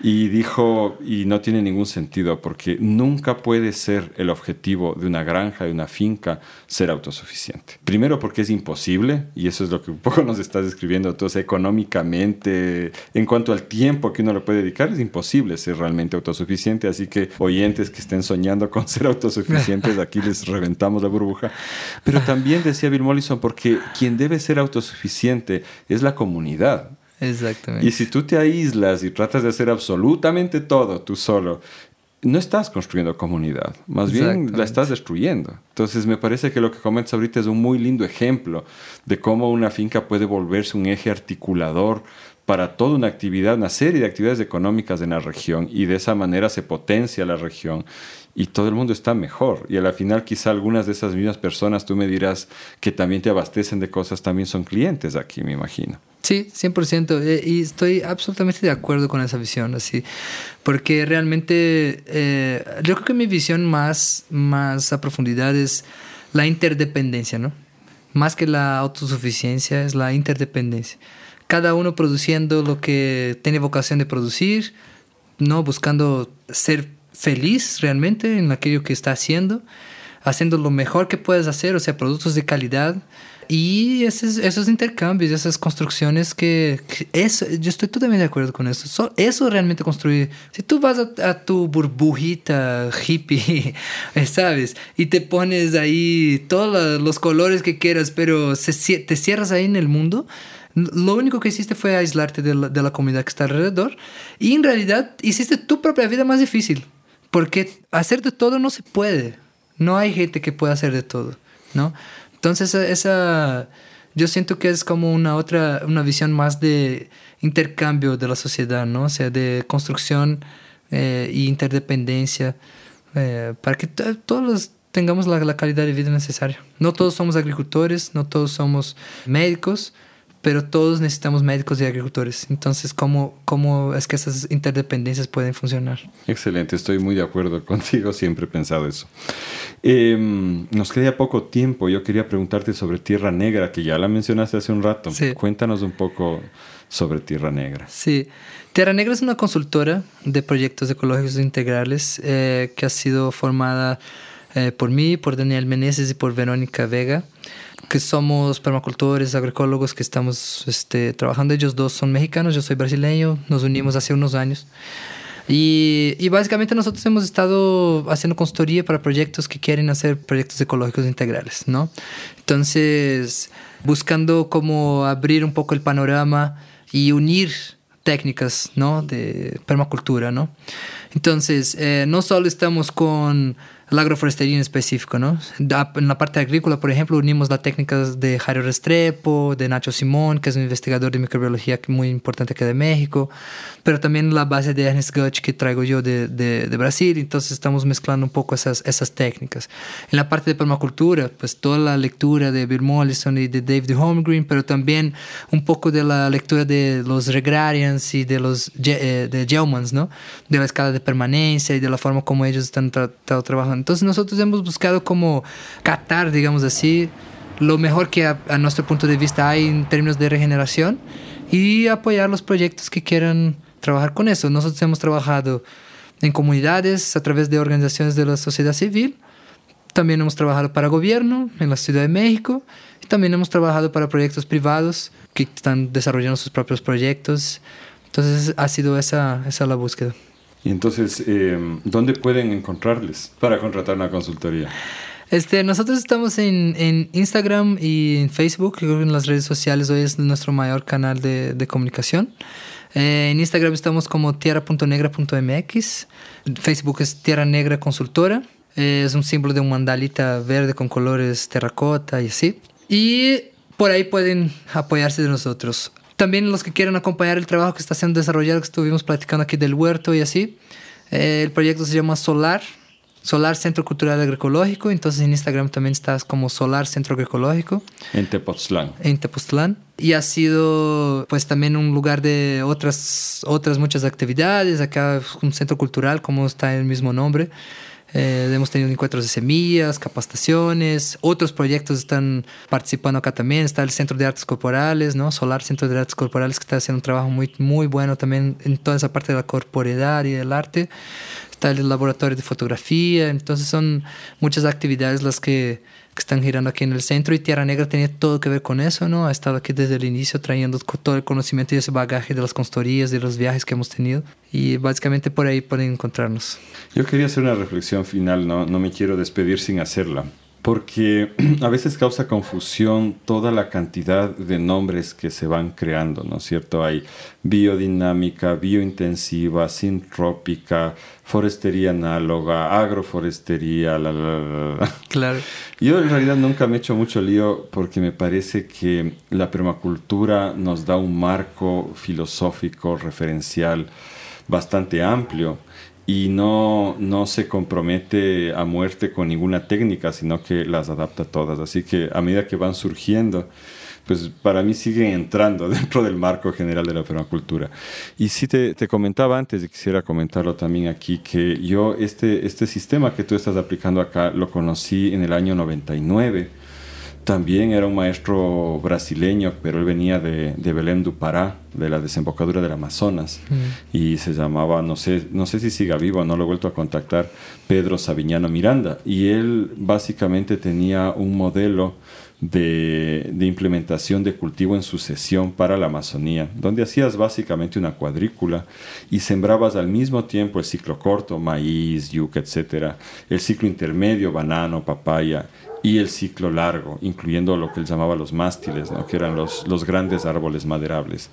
Y dijo, y no tiene ningún sentido, porque nunca puede ser el objetivo de una granja, de una finca, ser autosuficiente. Primero porque es imposible, y eso es lo que un poco nos estás describiendo, entonces económicamente, en cuanto al tiempo que uno le puede dedicar, es imposible ser realmente autosuficiente, así que oyentes que estén soñando con ser autosuficientes, aquí les reventamos la burbuja. Pero también decía Bill Mollison, porque quien debe ser autosuficiente es la comunidad. Exactamente. Y si tú te aíslas y tratas de hacer absolutamente todo tú solo, no estás construyendo comunidad, más bien la estás destruyendo. Entonces me parece que lo que comentas ahorita es un muy lindo ejemplo de cómo una finca puede volverse un eje articulador para toda una actividad, una serie de actividades económicas en la región y de esa manera se potencia la región y todo el mundo está mejor. Y a la final quizá algunas de esas mismas personas, tú me dirás, que también te abastecen de cosas, también son clientes aquí, me imagino. Sí, 100%. Eh, y estoy absolutamente de acuerdo con esa visión, así. Porque realmente eh, yo creo que mi visión más, más a profundidad es la interdependencia, ¿no? Más que la autosuficiencia, es la interdependencia. Cada uno produciendo lo que tiene vocación de producir, ¿no? Buscando ser feliz realmente en aquello que está haciendo, haciendo lo mejor que puedes hacer, o sea, productos de calidad y esos, esos intercambios, esas construcciones que, eso, yo estoy totalmente de acuerdo con eso. eso realmente construir. Si tú vas a, tu burbujita hippie, ¿sabes? Y te pones ahí todos los colores que quieras, pero se, te cierras ahí en el mundo, lo único que hiciste fue aislarte de la, de la comunidad que está alrededor y en realidad hiciste tu propia vida más difícil. Porque hacer de todo no se puede. No hay gente que pueda hacer de todo, ¿no? Entonces, esa, yo siento que es como una otra, una visión más de intercambio de la sociedad, ¿no? O sea, de construcción e interdependencia eh, para que todos tengamos la, la calidad de vida necesaria. No todos somos agricultores, no todos somos médicos, pero todos necesitamos médicos y agricultores. Entonces, ¿cómo, ¿cómo es que esas interdependencias pueden funcionar? Excelente, estoy muy de acuerdo contigo, siempre he pensado eso. Em, nos queda poco tiempo, yo quería preguntarte sobre Tierra Negra, que ya la mencionaste hace un rato. Cuéntanos un poco sobre Tierra Negra. Sí, Tierra Negra es una consultora de proyectos ecológicos integrales eh, que ha sido formada eh, por mí, por Daniel Meneses y por Verónica Vega que somos permacultores, agroecólogos que estamos este, trabajando. Ellos dos son mexicanos, yo soy brasileño, nos unimos hace unos años. Y, y, básicamente nosotros hemos estado haciendo consultoría para proyectos que quieren hacer proyectos ecológicos integrales, ¿no? Entonces, buscando cómo abrir un poco el panorama y unir técnicas, ¿no? De permacultura, ¿no? Entonces, eh, no solo estamos con la agroforestería en específico, ¿no? En la parte agrícola, por ejemplo, unimos las técnicas de Jairo Restrepo, de Nacho Simón, que es un investigador de microbiología muy importante aquí de México, pero también la base de Ernest Gutsch que traigo yo de, de, de, Brasil, entonces estamos mezclando un poco esas, esas técnicas. En la parte de permacultura, pues toda la lectura de Bill Mollison y de David Holmgren, pero también un poco de la lectura de los Regrarians y de los eh, de Gelmans, ¿no? De la escala de permanencia y de la forma como ellos están tra tra trabajando entonces nosotros hemos buscado como catar, digamos así, lo mejor que a, nuestro punto de vista hay en términos de regeneración y apoyar los proyectos que quieran trabajar con eso. Nosotros hemos trabajado en comunidades a través de organizaciones de la sociedad civil. También hemos trabajado para gobierno en la Ciudad de México. Y también hemos trabajado para proyectos privados que están desarrollando sus propios proyectos. Entonces ha sido esa, esa la búsqueda. Y entonces, eh, ¿dónde pueden encontrarles para contratar una consultoría? Este, nosotros estamos en, Instagram y en Facebook, que en las redes sociales hoy es nuestro mayor canal de, de comunicación. Eh, en Instagram estamos como tierra.negra.mx, Facebook es Tierra Negra Consultora, eh, es un símbolo de un mandalita verde con colores terracota y así. Y por ahí pueden apoyarse de nosotros. También los que quieran acompañar el trabajo que está siendo desarrollado, que estuvimos platicando aquí del huerto y así. Eh, el proyecto se llama Solar, Solar Centro Cultural Agroecológico. Entonces en Instagram también estás como Solar Centro Agroecológico. En Tepoztlán. En Tepoztlán. Y ha sido pues también un lugar de otras, otras muchas actividades. Acá un centro cultural, como está el mismo nombre. Eh, hemos tenido encuentros de semillas, capacitaciones, otros proyectos están participando acá también. Está el Centro de Artes Corporales, ¿no? Solar Centro de Artes Corporales, que está haciendo un trabajo muy, muy bueno también en toda esa parte de la corporeidad y del arte. Está el laboratorio de fotografía, entonces son muchas actividades las que que están girando aquí en el centro y Tierra Negra tenía todo que ver con eso, ¿no? Ha estado aquí desde el inicio trayendo todo el conocimiento y ese bagaje de las consultorías, de los viajes que hemos tenido y básicamente por ahí pueden encontrarnos. Yo quería hacer una reflexión final, no, no me quiero despedir sin hacerla porque a veces causa confusión toda la cantidad de nombres que se van creando, ¿no es cierto? Hay biodinámica, biointensiva, sintrópica, forestería análoga, agroforestería, la, la, la, Claro. Yo en realidad nunca me he hecho mucho lío porque me parece que la permacultura nos da un marco filosófico, referencial, bastante amplio y no, no se compromete a muerte con ninguna técnica, sino que las adapta todas. Así que a medida que van surgiendo, pues para mí siguen entrando dentro del marco general de la permacultura. Y sí te, te, comentaba antes, y quisiera comentarlo también aquí, que yo este, este sistema que tú estás aplicando acá lo conocí en el año 99 también era un maestro brasileño, pero él venía de, de Belém do Pará, de la desembocadura del Amazonas, mm. y se llamaba, no sé, no sé si siga vivo, no lo he vuelto a contactar, Pedro Saviñano Miranda. Y él básicamente tenía un modelo de, de, implementación de cultivo en sucesión para la Amazonía, donde hacías básicamente una cuadrícula y sembrabas al mismo tiempo el ciclo corto, maíz, yuca, etc., el ciclo intermedio, banano, papaya, y el ciclo largo, incluyendo lo que él llamaba los mástiles, ¿no? que eran los, los grandes árboles maderables.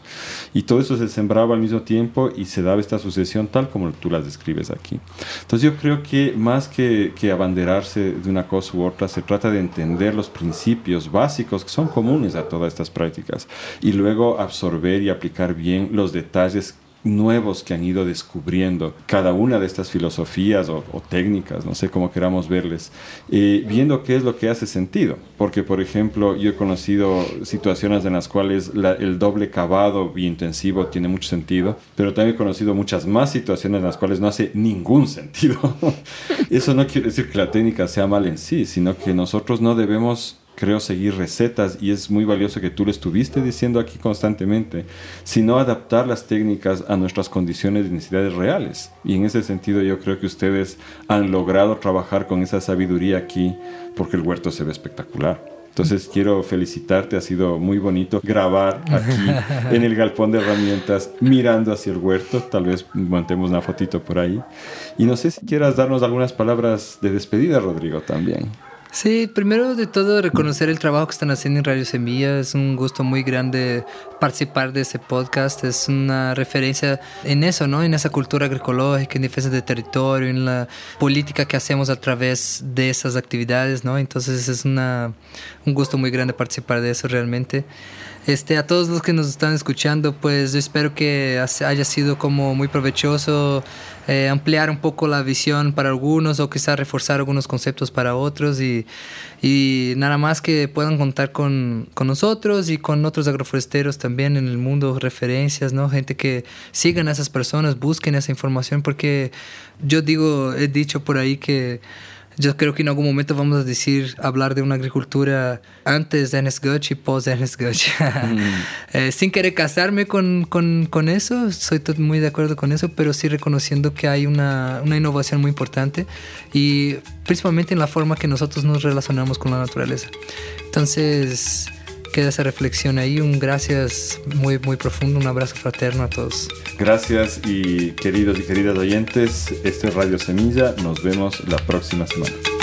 Y todo eso se sembraba al mismo tiempo y se daba esta sucesión tal como tú las describes aquí. Entonces yo creo que más que, que abanderarse de una cosa u otra, se trata de entender los principios básicos que son comunes a todas estas prácticas y luego absorber y aplicar bien los detalles nuevos que han ido descubriendo cada una de estas filosofías o, técnicas, no sé cómo queramos verles, eh, viendo qué es lo que hace sentido. Porque, por ejemplo, yo he conocido situaciones en las cuales el doble cavado intensivo tiene mucho sentido, pero también he conocido muchas más situaciones en las cuales no hace ningún sentido. Eso no quiere decir que la técnica sea mal en sí, sino que nosotros no debemos creo seguir recetas y es muy valioso que tú lo estuviste diciendo aquí constantemente, sino adaptar las técnicas a nuestras condiciones y necesidades reales. Y en ese sentido yo creo que ustedes han logrado trabajar con esa sabiduría aquí porque el huerto se ve espectacular. Entonces quiero felicitarte, ha sido muy bonito grabar aquí en el galpón de herramientas mirando hacia el huerto, tal vez montemos una fotito por ahí. Y no sé si quieras darnos algunas palabras de despedida, Rodrigo, también. Sí, primero de todo reconocer el trabajo que están haciendo en Radio Semilla. Es un gusto muy grande participar de ese podcast. Es una referencia en eso, ¿no? En esa cultura agroecológica, en defensa de territorio, en la política que hacemos a través de esas actividades, ¿no? Entonces es una, un gusto muy grande participar de eso realmente. Este, a todos los que nos están escuchando, pues yo espero que haya sido como muy provechoso eh, ampliar un poco la visión para algunos o quizás reforzar algunos conceptos para otros y, y nada más que puedan contar con, con, nosotros y con otros agroforesteros también en el mundo, referencias, ¿no? Gente que sigan a esas personas, busquen esa información porque yo digo, he dicho por ahí que yo creo que en algún momento vamos a decir, hablar de una agricultura antes de Ernest Gutsch y post Ernest Gutsch. Mm. eh, sin querer casarme con, con, con, eso, soy muy de acuerdo con eso, pero sí reconociendo que hay una, una, innovación muy importante y principalmente en la forma que nosotros nos relacionamos con la naturaleza. Entonces, queda esa reflexión ahí. Un gracias muy, muy profundo, un abrazo fraterno a todos. Gracias y queridos y queridas oyentes, esto es Radio Semilla. Nos vemos la próxima semana.